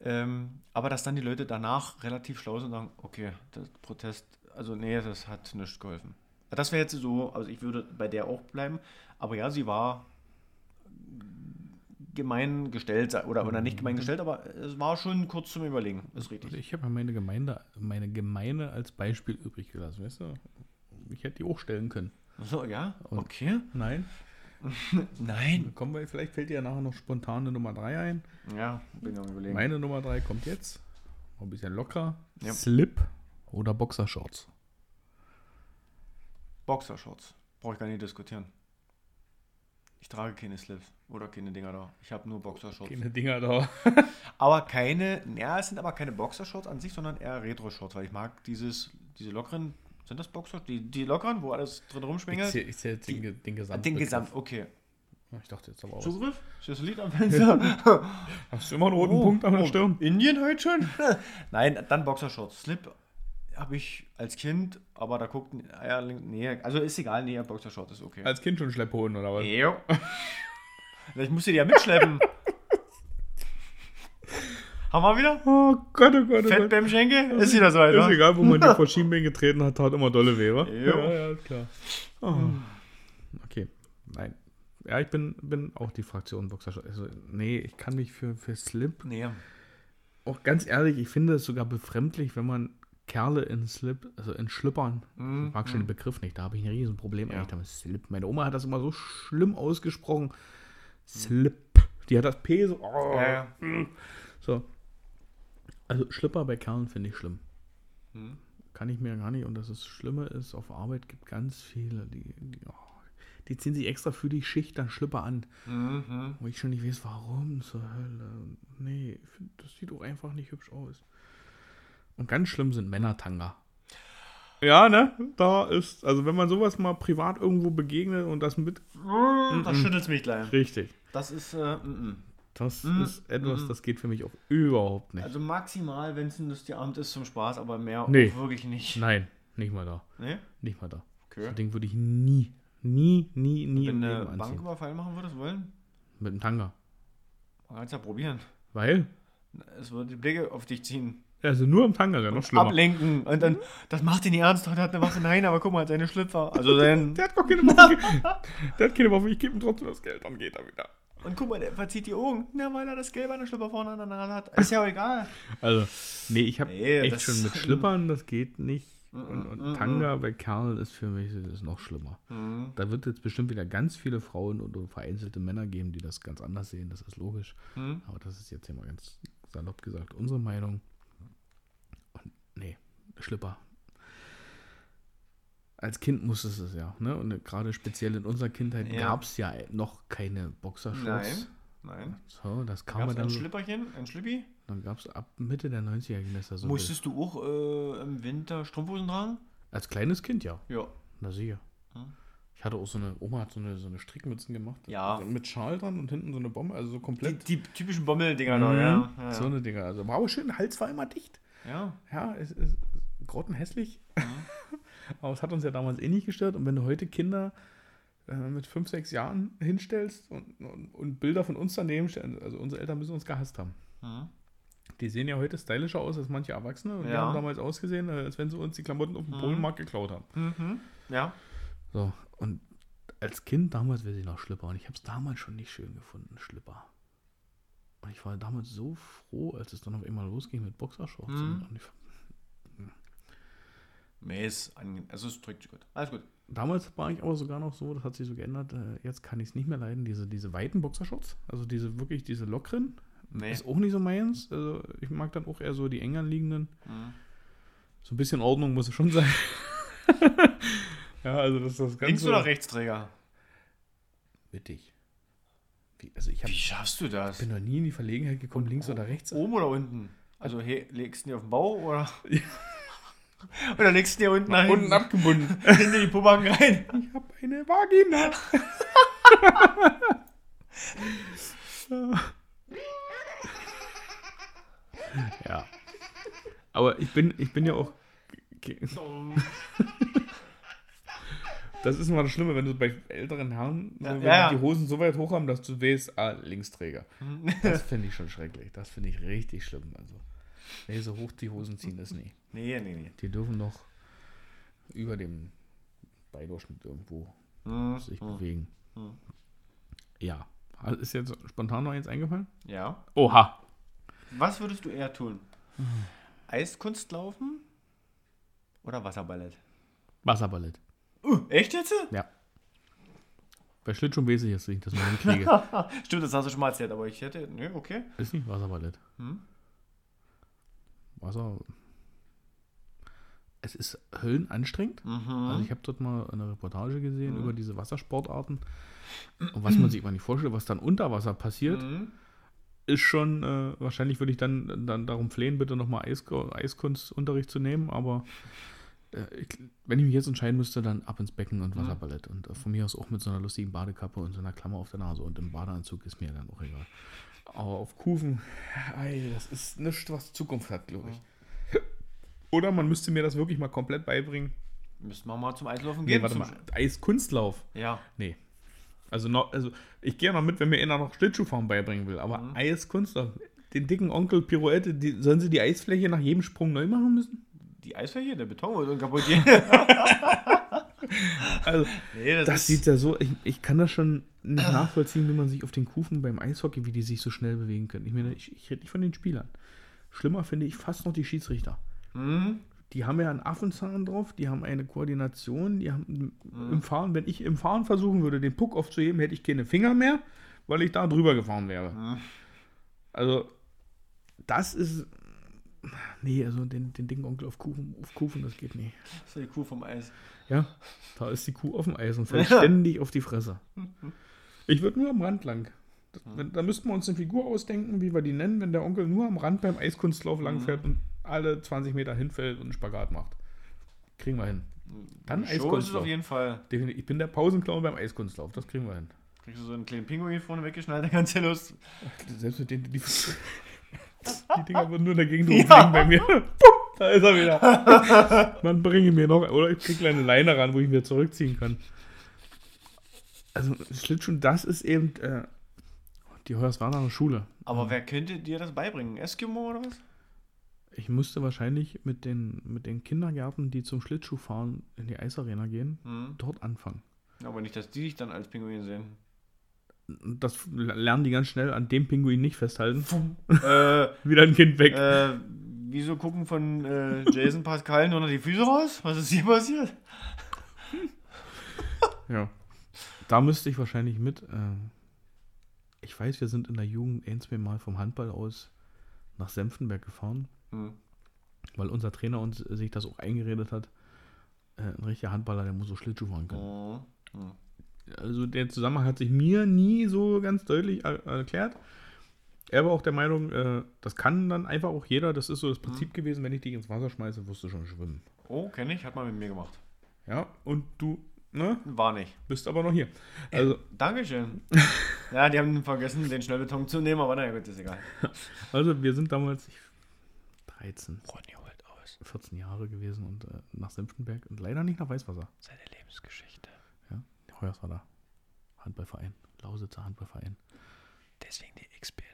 Ähm, aber dass dann die Leute danach relativ schlau sind und sagen, okay, das Protest, also nee, das hat nichts geholfen. Das wäre jetzt so, also ich würde bei der auch bleiben, aber ja, sie war gemein gestellt, oder, oder nicht gemein gestellt, aber es war schon kurz zum Überlegen, ist Also richtig. ich habe ja meine Gemeinde, meine Gemeinde als Beispiel übrig gelassen, weißt du? Ich hätte die auch stellen können. So, ja, Und- okay. Nein. *laughs* Nein. Kommen wir, vielleicht fällt dir ja nachher noch spontan eine Nummer 3 ein. Ja, bin am überlegen. Meine Nummer 3 kommt jetzt. Noch ein bisschen locker. Ja. Slip oder Boxershorts. Boxershorts. Brauche ich gar nicht diskutieren. Ich trage keine Slips oder keine Dinger da. Ich habe nur Boxershorts. Keine Dinger da. *laughs* Aber keine, ja, es sind aber keine Boxershorts an sich, sondern eher Retro-Shorts, weil ich mag dieses, diese lockeren, sind das Boxershorts? Die, die lockeren, wo alles drin rumschwingelt? ich zähl jetzt den, den Gesamt. Den Gesamt, okay. Ich dachte jetzt aber auch. Zugriff? Ist das Lied am *laughs* Fenster? Hast du immer einen roten Oh, Punkt an der oh, Stirn? Indien heute schon? *laughs* Nein, dann Boxershorts. Slip habe ich als Kind, aber da guckt, ja, nee, also ist egal, nee, Boxershorts ist okay. Als Kind schon Schlepphoden oder was? Jo. Ich musste die ja mitschleppen. *laughs* Haben wir wieder? Oh Gott, oh Gott, oh Fett beim Schenkel? Ist wieder so weit, Ist wa? egal, wo man *laughs* die vor Schienbein getreten hat, tat immer dolle weh, wa? Jo. Ja, ja, klar. Oh. Okay, nein. Ja, ich bin, bin auch die Fraktion Boxershorts. Also, nee, ich kann mich für, für Slip Nee. auch ganz ehrlich, ich finde es sogar befremdlich, wenn man Kerle in Slip, also in Schlüppern, Mhm, ich mag schon den Begriff nicht, da habe ich ein Riesenproblem Ja. eigentlich damit. Slip. Meine Oma hat das immer so schlimm ausgesprochen. Slip. Die hat das P so. Oh. Ja, ja. So. Also Schlipper bei Kerlen finde ich schlimm. Mhm. Kann ich mir gar nicht. Und dass es Schlimme ist, auf Arbeit gibt ganz viele, die, die, oh, die ziehen sich extra für die Schicht dann Schlipper an. Mhm. Wo ich schon nicht weiß, warum zur Hölle. Nee, find, das sieht doch einfach nicht hübsch aus. Und ganz schlimm sind Männertanga. Ja, ne? Da ist, also wenn man sowas mal privat irgendwo begegnet und das mit. Da schüttelt es mich gleich. Richtig. Das ist, äh, mm, Das Mm, ist etwas, mm. das geht für mich auch überhaupt nicht. also maximal, wenn es ein Abend ist zum Spaß, aber mehr Nee. auch wirklich nicht. Nein, nicht mal da. Nee? Nicht mal da. Okay. Das Ding würde ich nie, nie, nie, nie Wenn im Leben eine anziehen. Banküberfall machen würdest, wollen? Mit dem Tanga. Man kann es ja probieren. Weil? Es würde die Blicke auf dich ziehen. Also nur im Tanga, wäre noch schlimmer. Ablenken. Und dann, das macht ihn nicht ernst. Und er hat eine Waffe. Nein, aber guck mal, seine Schlüpfer. Also *laughs* sein. Der hat doch keine Waffe. der hat keine Waffe. Ich gebe ihm trotzdem das Geld, dann geht er wieder. Und guck mal, der verzieht die Augen. Ja, weil er das Gelbe an der Schlüpfer vorne an der Nase hat. Ist ja auch egal. Also, nee, ich habe Nee, echt schon mit *laughs* Schlippern, das geht nicht. Und, mm, und Tanga bei Kerl ist für mich das ist noch schlimmer. Da wird jetzt bestimmt wieder ganz viele Frauen oder vereinzelte Männer geben, die das ganz anders sehen. Das ist logisch. Aber das ist jetzt hier mal ganz salopp gesagt unsere Meinung. Und nee, Schlipper. Als Kind musstest du es ja. Ne? Und gerade speziell in unserer Kindheit Ja. gab es ja noch keine Boxershorts. Nein. Nein. So, das kam es dann ein Schlipperchen, ein Schlippi? Dann gab es ab Mitte der 90er ging das da so. Musstest du auch äh, im Winter Strumpfhosen tragen? Als kleines Kind ja. Ja. Na sicher. Hm. Ich hatte auch so eine, Oma hat so eine, so eine Strickmützen gemacht. Ja. Mit Schal dran und hinten so eine Bombe, also so Die, komplett. die typischen Bommeldinger da, Mhm. ja. Ja, So ja. eine Dinger. Also war aber schön, der Hals war immer dicht. ja. Ja, es ist grottenhässlich. Aber es hat uns ja damals eh nicht gestört. Und wenn du heute Kinder äh, mit 5, 6 Jahren hinstellst und, und, und Bilder von uns daneben stellen, also unsere Eltern müssen uns gehasst haben. Mhm. Die sehen ja heute stylischer aus als manche Erwachsene. Und die Ja. haben damals ausgesehen, äh, als wenn sie uns die Klamotten auf dem Mhm. Polenmarkt geklaut haben. Mhm. Ja. So, und als Kind damals weiß ich noch Schlipper. Und ich habe es damals schon nicht schön gefunden, Schlipper. Und ich war damals so froh, als es dann auf einmal losging mit Boxershorts. Mhm. Und ich, Nee, ist angenehm. Also es drückt sich gut. Alles gut. damals war ich aber sogar noch so, das hat sich so geändert. Äh, jetzt kann ich es nicht mehr leiden, diese, diese weiten Boxershorts. Also diese wirklich, diese lockeren. Nee. Ist auch nicht so meins. Also ich mag dann auch eher so die eng anliegenden. Mhm. So ein bisschen Ordnung muss es schon sein. *laughs* ja, also das ist das Ganze. Links- oder Rechtsträger? Mittig. Wie, also ich hab, Wie schaffst du das? bin noch nie in die Verlegenheit gekommen, links oder rechts. Oben oder unten? Also he, legst du die auf den Bauch oder? *laughs* *laughs* oder legst du die unten nach Unten abgebunden. *laughs* in die Pubacken rein? Ich habe eine Vagina. *laughs* ja. Aber ich bin, ich bin ja auch. Das ist immer das Schlimme, wenn du bei älteren Herren, Ja, wenn ja, ja. die Hosen so weit hoch haben, dass du weißt, ah, Linksträger. Das finde ich schon schrecklich. Das finde ich richtig schlimm. Also, nee, so hoch die Hosen ziehen das nie. *laughs* Nee, nee, nee. Die dürfen noch über dem Beidurchschnitt irgendwo Hm, sich hm. bewegen. Hm. Ja. Ist jetzt spontan noch eins eingefallen? Ja. Oha. Was würdest du eher tun? Eiskunstlaufen oder Wasserballett? Wasserballett. Uh, echt jetzt? Bei Schlittschuh weiß ich jetzt, wie ich das mal hinkriege. *laughs* Stimmt, das hast du schon mal erzählt, aber ich hätte. Ne, okay. ist nicht Wasserballett. Hm? Wasser. Es ist höllenanstrengend. Mhm. Also ich habe dort mal eine Reportage gesehen Mhm. über diese Wassersportarten. Und was man sich mal nicht vorstellt, was dann unter Wasser passiert, Mhm. ist schon, äh, wahrscheinlich würde ich dann, dann darum flehen, bitte nochmal Eis, Eiskunstunterricht zu nehmen, aber äh, ich, wenn ich mich jetzt entscheiden müsste, dann ab ins Becken und Mhm. Wasserballett. Und äh, von mir aus auch mit so einer lustigen Badekappe und so einer Klammer auf der Nase und im Badeanzug ist mir dann auch egal. Aber auf Kufen, ey, das ist nichts, was Zukunft hat, glaube ich. Oder man müsste mir das wirklich mal komplett beibringen. Müssen wir mal zum Eislaufen Nee, gehen? warte zum mal, Eiskunstlauf. Ja. Nee. Also, noch, also ich gehe noch mit, wenn mir einer noch Schlittschuhfahren beibringen will. Aber Mhm. Eiskunstlauf, den dicken Onkel Pirouette, die, sollen sie die Eisfläche nach jedem Sprung neu machen müssen? Die Eisfläche, der Beton wird kaputt gehen. *laughs* *laughs* *laughs* Also, nee, das, das sieht ja so, ich, ich kann das schon nicht nachvollziehen, wie man sich auf den Kufen beim Eishockey, wie die sich so schnell bewegen können. Ich meine, ich, ich rede nicht von den Spielern. Schlimmer finde ich fast noch die Schiedsrichter. Hm? Die haben ja einen Affenzahn drauf, die haben eine Koordination, die haben Mhm. im Fahren, wenn ich im Fahren versuchen würde, den Puck aufzuheben, hätte ich keine Finger mehr, weil ich da drüber gefahren wäre. Hm. Also, das ist. Nee, also den, den dicken Onkel auf Kufen, auf Kufen, das geht nicht. Das ist die Kuh vom Eis. Ja, da ist die Kuh auf dem Eis und fällt ständig auf die Fresse. *laughs* Ich würde nur am Rand lang. Das, wenn, da müssten wir uns eine Figur ausdenken, wie wir die nennen, wenn der Onkel nur am Rand beim Eiskunstlauf langfährt und alle 20 Meter hinfällt und einen Spagat macht. Kriegen wir hin. Dann Show ist es Eiskunstlauf. auf jeden Fall. Definitiv. Ich bin der Pausenclown beim Eiskunstlauf. Das kriegen wir hin. Kriegst du so einen kleinen Pinguin vorne weggeschnallt, dann kannst du ja los. Selbst mit denen, die, *laughs* die Dinger würden nur dagegen Ja. fliegen bei mir. Pup, da ist er wieder. Man bringe mir noch, oder ich kriege eine Leine ran, wo ich mir zurückziehen kann. Also Schlittschuh, das ist eben äh, die Hoyerswerdaer Schule. Aber wer könnte dir das beibringen? Eskimo oder was? Ich müsste wahrscheinlich mit den, mit den Kindergärten, die zum Schlittschuhfahren in die Eisarena gehen, Hm. dort anfangen. Aber nicht, dass die dich dann als Pinguin sehen. Das lernen die ganz schnell an dem Pinguin nicht festhalten. *laughs* äh, Wieder ein Kind weg. äh, wieso gucken von äh, Jason Pascal nur noch die Füße raus? Was ist hier passiert? Ja. Da müsste ich wahrscheinlich mit. Äh, ich weiß, wir sind in der Jugend ein, zwei Mal vom Handball aus nach Senftenberg gefahren, Hm. weil unser Trainer uns äh, sich das auch eingeredet hat. Äh, ein richtiger Handballer, der muss so Schlittschuh fahren können. Hm. Hm. Also der Zusammenhang hat sich mir nie so ganz deutlich er erklärt. Er war auch der Meinung, äh, das kann dann einfach auch jeder. Das ist so das Prinzip gewesen, wenn ich dich ins Wasser schmeiße, wirst du schon schwimmen. Oh, kenne ich, hat man mit mir gemacht. Ja, und du ne, War nicht. bist aber noch hier. Also, Dankeschön. *laughs* ja, die haben vergessen, den Schnellbeton zu nehmen, aber naja, gut, ist egal. *laughs* also wir sind damals ich, 13, Ronny holt aus. 14 Jahre gewesen und äh, nach Senftenberg und leider nicht nach Weißwasser. Seine Lebensgeschichte. Hoyerswerda. Handballverein. Lausitzer Handballverein. Deswegen die X-Bilder.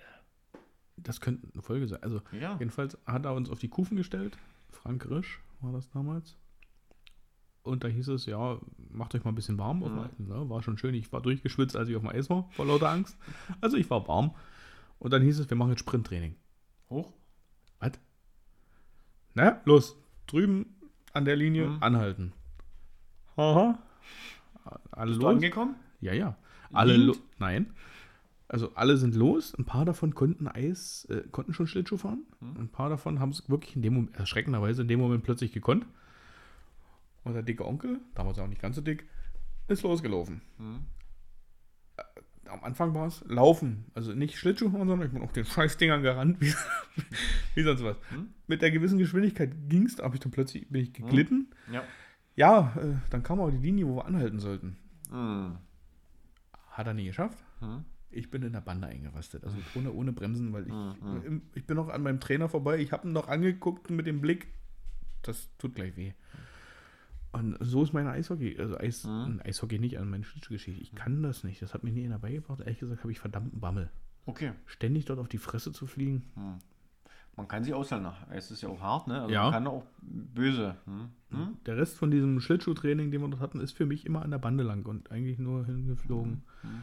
Das könnte eine Folge sein. Also, Ja. jedenfalls hat er uns auf die Kufen gestellt. Frank Risch war das damals. Und da hieß es, ja, macht euch mal ein bisschen warm. Mhm. Ja, war schon schön. Ich war durchgeschwitzt, als ich auf dem Eis war, vor lauter Angst. Also, ich war warm. Und dann hieß es, wir machen jetzt Sprinttraining. Hoch. Was? Na, los. Drüben an der Linie Mhm. anhalten. Aha. Alle Bist du los? angekommen? Ja, ja. Alle? Nein. Also alle sind los. Ein paar davon konnten Eis, äh, konnten schon Schlittschuh fahren. Hm. Ein paar davon haben es wirklich in dem Moment, erschreckenderweise in dem Moment plötzlich gekonnt. Und der dicke Onkel, damals auch nicht ganz so dick, ist losgelaufen. Hm. am Anfang war es Laufen. Also nicht Schlittschuh fahren, sondern ich bin auf den Scheißdingern gerannt, *laughs* wie, wie sonst was. Hm? Mit der gewissen Geschwindigkeit ging es, aber ich dann plötzlich bin ich geglitten. Ja. Ja, äh, dann kam aber die Linie, wo wir anhalten sollten. Hm. Hat er nie geschafft. Hm. Ich bin in der Bande eingerastet. Also ohne, ohne Bremsen, weil ich, Mhm. ich bin noch an meinem Trainer vorbei. Ich habe ihn noch angeguckt mit dem Blick. Das tut gleich weh. Und so ist meine Eishockey, also Eis, Mhm. Eishockey nicht an meine Schlittschuhgeschichte. Ich kann das nicht. Das hat mir nie einer beigebracht. Ehrlich gesagt habe ich verdammten Bammel. Okay. Ständig dort auf die Fresse zu fliegen. Man kann sie aushalten. nach- Es ist ja auch hart, ne? Also Ja. Man kann auch böse. Hm? Hm? Der Rest von diesem Schlittschuhtraining, den wir dort hatten, ist für mich immer an der Bande lang und eigentlich nur hingeflogen. Mhm.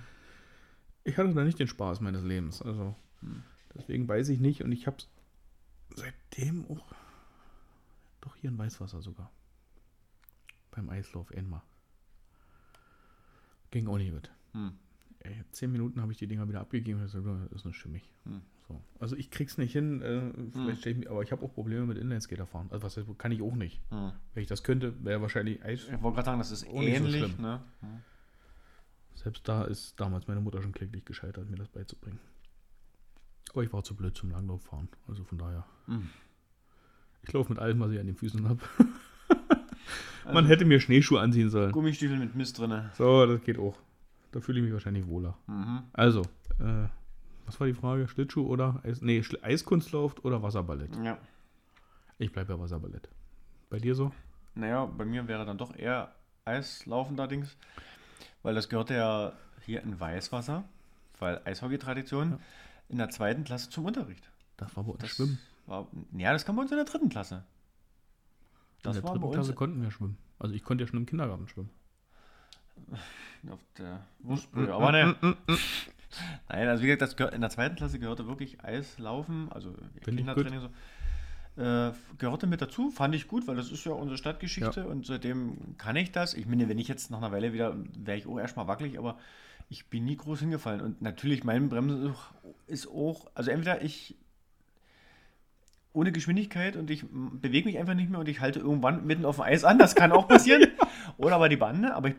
Ich hatte da nicht den Spaß meines Lebens. Also Mhm. deswegen weiß ich nicht und ich habe seitdem auch doch hier in Weißwasser sogar. Beim Eislauf einmal. Ging auch nicht gut. Hm. Ey, zehn Minuten habe ich die Dinger wieder abgegeben und gesagt, das ist nicht für mich. Hm. So. Also ich krieg's nicht hin, äh, vielleicht stell ich mich, aber ich habe auch Probleme mit Inlineskater fahren. Also was heißt, kann ich auch nicht. Hm. Wenn ich das könnte, wäre wahrscheinlich Eis. Ich wollte gerade sagen, das ist so ähnlich. schlimm. ne? Selbst da ist damals meine Mutter schon kläglich gescheitert, mir das beizubringen. Aber ich war zu blöd zum Langlauffahren. Also von daher. Mhm. Ich laufe mit allem, was ich an den Füßen habe. *laughs* Man Also- hätte mir Schneeschuhe anziehen sollen. Gummistiefel mit Mist drin. So, das geht auch. Da fühle ich mich wahrscheinlich wohler. Mhm. Also, äh, was war die Frage? Schlittschuh oder Eis, nee, Eiskunstlauf oder Wasserballett? Ja. Ich bleibe bei Wasserballett. Bei dir so? Naja, bei mir wäre dann doch eher Eislaufen allerdings, weil das gehört ja hier in Weißwasser, weil Eishockey-Tradition, Ja. in der zweiten Klasse zum Unterricht. Das war bei uns Das Schwimmen. War, ja, das kam bei uns in der dritten Klasse. In der dritten Klasse konnten wir schwimmen. Also ich konnte ja schon im Kindergarten schwimmen. auf der Wurstbrühe. Aber ne. Nein, also wie gesagt, das gehört, in der zweiten Klasse gehörte wirklich Eislaufen, also Finde ich Kindertraining so. Äh, gehörte mit dazu, fand ich gut, weil das ist ja unsere Stadtgeschichte und seitdem kann ich das. Ich meine, wenn ich jetzt nach einer Weile wieder, wäre ich auch erstmal wackelig, aber ich bin nie groß hingefallen. Und natürlich, mein Bremsen ist auch- also entweder ich ohne Geschwindigkeit und ich bewege mich einfach nicht mehr und ich halte irgendwann mitten auf dem Eis an, das kann auch *laughs* passieren. Oder aber die Bande, aber ich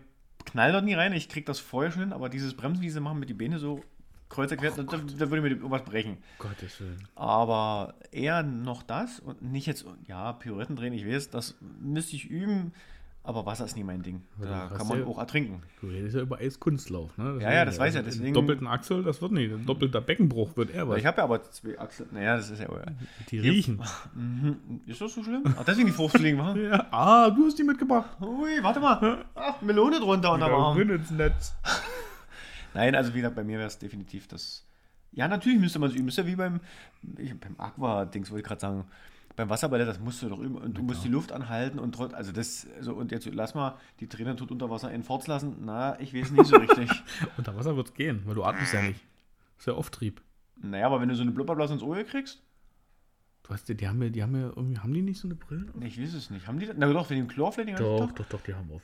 knall dort nie rein, ich krieg das vorher schon hin, aber dieses Bremsen, wie sie machen mit die Beine so kreuz erklärt, da, da würde mir irgendwas brechen. Gottes Willen. Aber eher noch das und nicht jetzt, ja, Pirouetten drehen, ich weiß, das müsste ich üben, aber Wasser ist nie mein Ding. Da kann man ja- auch ertrinken. Du redest ja über Eiskunstlauf, ne? Ja, ja, das weiß ich ja, deswegen- Doppelten Achsel, das wird nicht. Ein doppelter Beckenbruch wird eher was. Ich habe ja aber zwei Achseln, naja, das ist ja. Die riechen. *laughs* Mhm. Ist das so schlimm? Ach, deswegen die Fruchtfliegen, wa? *laughs* Ja, ah, du hast die mitgebracht. Ui, warte mal. Ach, Melone drunter und da war. ins Netz. *laughs* Nein, also wie gesagt, bei mir wäre es definitiv das. Ja, natürlich müsste man es üben. Ist ja wie beim, ich, beim Aqua-Dings, wollte ich gerade sagen. Beim Wasserballett, das musst du doch üben. Und du musst die Luft anhalten und trotz, also das, also und jetzt lass mal die Trainer tut unter Wasser einen Forts lassen. Na, ich weiß nicht so richtig. *laughs* Unter Wasser wird's gehen, weil du atmest ja nicht. Das ist ja Auftrieb. naja, aber wenn du so eine Blubberblase ins Ohr kriegst, Du hast, die, die haben ja, die haben ja irgendwie, haben die nicht so eine Brille? ich weiß es nicht. Haben die das? Na doch, wenn die einen Chlor vielleicht den ganzen Doch, Tag? doch, doch, die haben auf.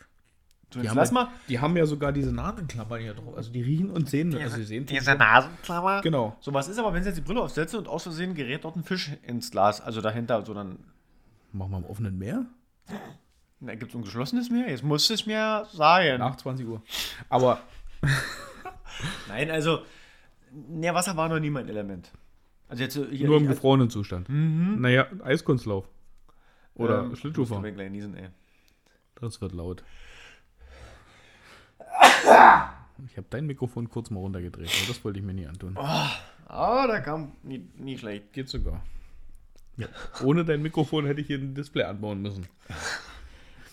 Die haben, lass ja, mal. die haben ja sogar diese Nasenklammern hier drauf. Also die riechen und sehen. Also sie sehen Diese Nasenklammer. Genau. So, was ist aber, wenn sie jetzt die Brille aufsetzen und aus Versehen gerät dort ein Fisch ins Glas, also dahinter, so dann, Machen wir im offenen Meer? da gibt es ein geschlossenes Meer, jetzt muss es mir sagen. Nach 20 Uhr. Aber *laughs* Nein, also, ne, Wasser war noch nie mein Element. Also jetzt so hier, nur im ich- gefrorenen Zustand. Naja, Eiskunstlauf. Oder ähm, Schlittschuhfahren. ich gleich niesen, ey. Das wird laut. Ich habe dein Mikrofon kurz mal runtergedreht, aber das wollte ich mir nie antun. Ah, da kam nie, nie schlecht. Geht sogar. Ja. Ohne dein Mikrofon hätte ich hier ein Display anbauen müssen.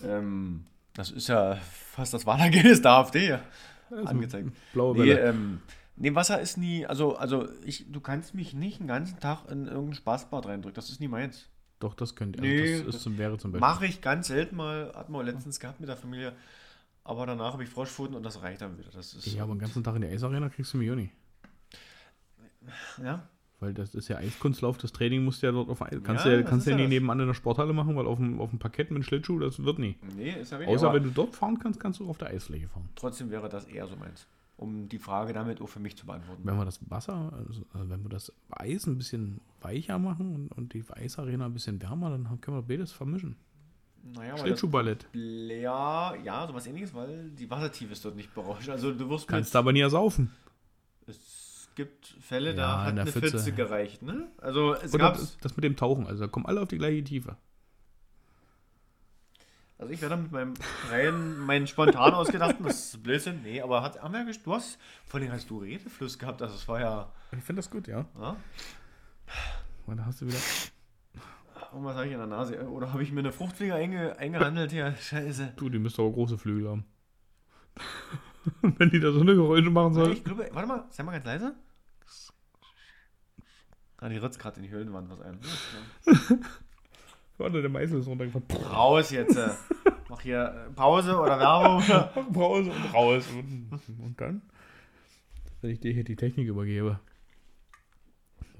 Ähm, das ist ja fast das Wahlergebnis der AfD angezeigt. Blaue Nee, Welle. ähm, nee, Wasser ist nie, also, also ich, du kannst mich nicht den ganzen Tag in irgendein Spaßbad reindrücken, das ist nie meins. Doch, das könnte. Nee, also das ist das zum, wäre zum Beispiel. Mache ich ganz selten mal, hatten wir letztens gehabt mit der Familie, aber danach habe ich Froschpfoten und das reicht dann wieder. Das ist, Ja, aber den ganzen Tag in der Eisarena kriegst du mich auch nicht. ja, Weil das ist ja Eiskunstlauf, das Training musst du ja dort auf Eis. Kannst Ja, du ja, kannst ja ja nie das. nebenan in der Sporthalle machen, weil auf dem, auf dem Parkett mit Schlittschuh, das wird nie. nee, ist ja richtig. Außer wenn du dort fahren kannst, kannst du auf der Eisfläche fahren. trotzdem wäre das eher so meins, um die Frage damit auch für mich zu beantworten. Wenn wir das Wasser, also äh, wenn wir das Eis ein bisschen weicher machen und, und die Eisarena ein bisschen wärmer, dann können wir beides vermischen. Naja, Schlittschuhballett. ja, ja, sowas ähnliches, weil die Wassertiefe ist dort nicht berauscht. Also du wirst Kannst du aber nie ersaufen. gibt Fälle, Ja, da hat eine Pfütze. Pfütze gereicht. Ne? Also es gab das, mit dem Tauchen, also da kommen alle auf die gleiche Tiefe. Also ich werde mit meinem rein, meinen spontan ausgedachten, das ist Blödsinn, nee, aber hat, haben wir du hast, vor allem hast du Redefluss gehabt, also es war ja, Ich finde das gut, ja. ja, Und da hast du wieder. Irgendwas habe ich in der Nase, oder habe ich mir eine Fruchtfliege einge, eingehandelt hier, scheiße. Du, die müsste aber große Flügel haben. *laughs* Wenn die da so eine Geräusche machen soll. Ich glaube, warte mal, sei mal ganz leise. Ah, die ritzt gerade in die Höhlenwand was ein. *laughs* Warte, der Meißel ist runtergefallen. Raus jetzt. äh. Mach hier äh, Pause oder Werbung. *laughs* Pause und raus. Und, und dann? Wenn ich dir hier die Technik übergebe.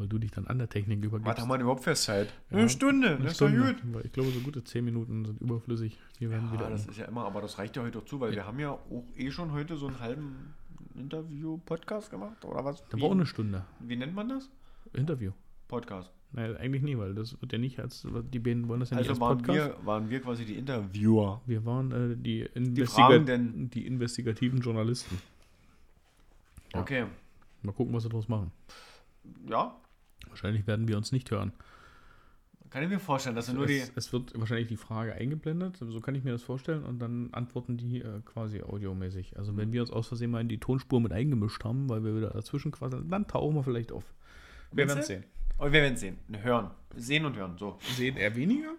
Weil du dich dann an der Technik übergibst. Wir denn überhaupt für Zeit? Ja, Eine Stunde, Eine das ist doch Stunde. gut. Ich glaube, so gute 10 Minuten sind überflüssig. Die werden wieder. Ja, das ist ja immer, aber das reicht ja heute auch zu, weil wir haben ja auch eh schon heute so einen halben Interview-Podcast gemacht, oder was? da war auch eine Stunde. wie nennt man das? Interview. Podcast. Nein, eigentlich nie, weil das wird ja nicht als. Die beiden wollen das ja nicht Also als waren Podcast. wir, waren wir quasi die Interviewer. Wir waren äh, die, Investiga Fragenden. die investigativen Journalisten. Ja. Okay. Mal gucken, was wir daraus machen. Ja, Wahrscheinlich werden wir uns nicht hören. kann ich mir vorstellen, dass wir nur die. Es, es wird wahrscheinlich die Frage eingeblendet, so kann ich mir das vorstellen, und dann antworten die äh, quasi audiomäßig. Also wenn wir uns aus Versehen mal in die Tonspur mit eingemischt haben, weil wir wieder dazwischen quasseln, dann tauchen wir vielleicht auf. Wir werden es sehen. Und wir werden sehen. Hören. Sehen und hören. So. Sehen eher weniger?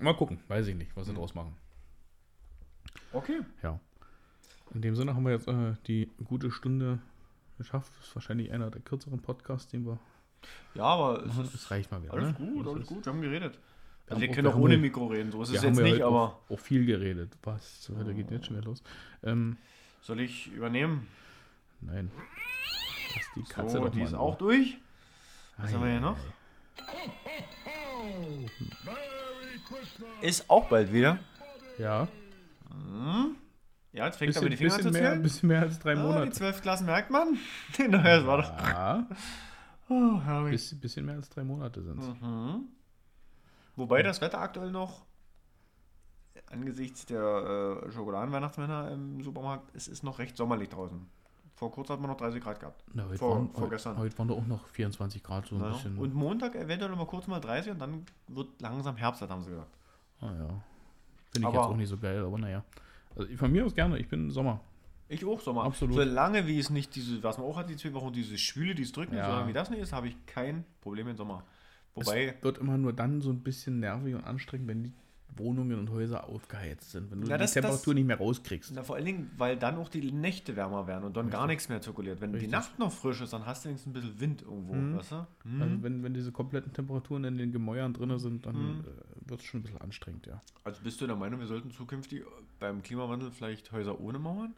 Mal gucken, weiß ich nicht, was sie draus machen. Okay. Ja. In dem Sinne haben wir jetzt äh, die gute Stunde geschafft. Das ist wahrscheinlich einer der kürzeren Podcasts, den wir. Ja, aber es machen. ist Es reicht mal wieder. alles ne? gut, Das alles ist- gut. Wir haben geredet. Wir Also wir können wir auch ohne heute- Mikro reden. So ist Wir es haben jetzt nicht, aber auch, auch viel geredet. Was? Heute geht jetzt schon wieder los. Ähm, soll ich übernehmen? nein. Lass die Katze So, doch die mal ist auch Ruhe. durch. Was haben wir hier noch? Ist auch bald wieder. Ja. Ja, jetzt fängt Bisschen, mit den Fingern an zu bisschen, mehr, zählen. bisschen mehr als drei Ah, die Monate. zwölf Klassen merkt man. *laughs* naja, das war doch. Ja, *laughs* Oh, herrlich. bisschen, bisschen mehr als drei Monate sind es. Mhm. Wobei das Wetter aktuell noch angesichts der äh, Schokoladenweihnachtsmänner im Supermarkt, es ist noch recht sommerlich draußen. Vor kurzem hat man noch 30 Grad gehabt. Na, heute, Vor- waren, vorgestern. heute, heute waren da auch noch 24 Grad, so ein Ja. bisschen. Und Montag eventuell noch mal kurz mal 30 und dann wird langsam Herbst, haben sie gesagt. ah, ja. Finde ich Aber- jetzt auch nicht so geil, aber naja. Also von mir aus gerne, ich bin Sommer. Ich auch Sommer. Absolut. Solange wie es nicht diese, was man auch hat, die zwei Wochen, diese Schwüle, die es drücken, Ja. solange wie das nicht ist, habe ich kein Problem im Sommer. Wobei, es wird immer nur dann so ein bisschen nervig und anstrengend, wenn die Wohnungen und Häuser aufgeheizt sind, wenn du die das- Temperatur das- nicht mehr rauskriegst. na, vor allen Dingen, weil dann auch die Nächte wärmer werden und dann gar nichts mehr zirkuliert. Wenn Richtig. die Nacht noch frisch ist, dann hast du wenigstens ein bisschen Wind irgendwo, Mhm. weißt du? Mhm. Also wenn, wenn diese kompletten Temperaturen in den Gemäuern drin sind, dann Mhm. Wird es schon ein bisschen anstrengend, ja. Also bist du der Meinung, wir sollten zukünftig beim Klimawandel vielleicht Häuser ohne Mauern?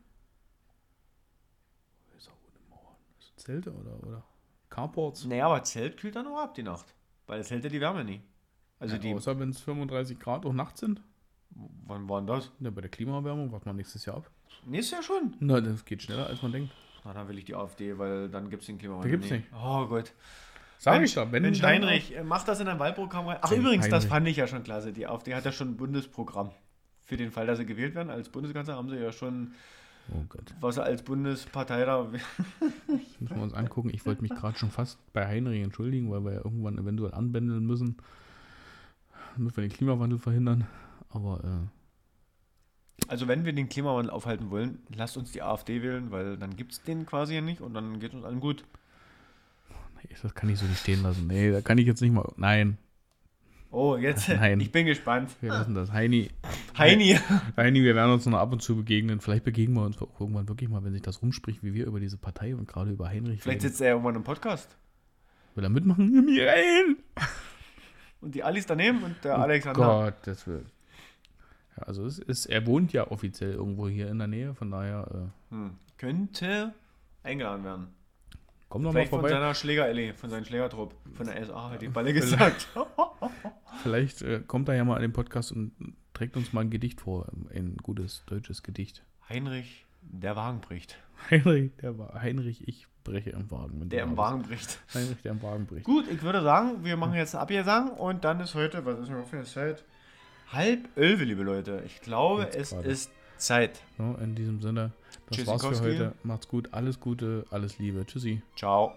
Häuser ohne Mauern. Also Zelte oder, oder Carports? Naja, aber Zelt kühlt dann auch ab die Nacht. Weil es hält ja die Wärme nie. Also ja, die, Außer wenn es 35 Grad auch nachts sind. wann war denn das? Ja, bei der Klimaerwärmung warten wir nächstes Jahr ab. Nächstes Jahr schon. Na, das geht schneller, als man denkt. Na, dann will ich die AfD, weil dann gibt es den Klimawandel Da gibt's nie. nicht. Oh Gott. Sag Mensch, ich doch, wenn Mensch, Heinrich, äh, mach das in dein Wahlprogramm rein. Ach, übrigens, das Heinrich. fand ich ja schon klasse. Die AfD hat ja schon ein Bundesprogramm. Für den Fall, dass sie gewählt werden als Bundeskanzler, haben sie ja schon, Oh Gott, was als Bundespartei da. das *laughs* müssen wir uns angucken. Ich wollte mich gerade schon fast bei Heinrich entschuldigen, weil wir ja irgendwann eventuell anbändeln müssen, damit wir den Klimawandel verhindern. Aber äh, Also, wenn wir den Klimawandel aufhalten wollen, lasst uns die AfD wählen, weil dann gibt es den quasi ja nicht und dann geht es uns allen gut. Nee, das kann ich so nicht stehen lassen. Nee, da kann ich jetzt nicht mal. Nein, Oh, jetzt, *laughs* Nein. ich bin gespannt. wir lassen das. Heini, Heini. Heini, wir werden uns noch ab und zu begegnen. Vielleicht begegnen wir uns auch irgendwann wirklich mal, wenn sich das rumspricht, wie wir über diese Partei und gerade über Heinrich Vielleicht reden. sitzt er ja irgendwann im Podcast. Will er mitmachen? Nimm ihn rein! Und die Alice daneben und der Oh Alexander. Gott, das will. Ja, also es ist, er wohnt ja offiziell irgendwo hier in der Nähe, von daher äh, Hm. Könnte eingeladen werden. Komm doch mal Vielleicht von vorbei. seiner Schläger-Ellie, von seinem Schlägertrupp, von der SA, hat die Balle *laughs* gesagt. Vielleicht äh, kommt er ja mal in den Podcast und trägt uns mal ein Gedicht vor, ein gutes deutsches Gedicht. Heinrich, der Wagen bricht. Heinrich, der war Heinrich, ich breche im Wagen. Der im Wagen bricht. Heinrich, der im Wagen bricht. Gut, ich würde sagen, wir machen jetzt ein Abgesang und dann ist heute, was ist noch für eine Zeit? Halb elf, liebe Leute. Ich glaube, Jetzt es gerade. ist Zeit. So, in diesem Sinne, das war's für heute. Macht's gut, alles Gute, alles Liebe. Tschüssi. Ciao.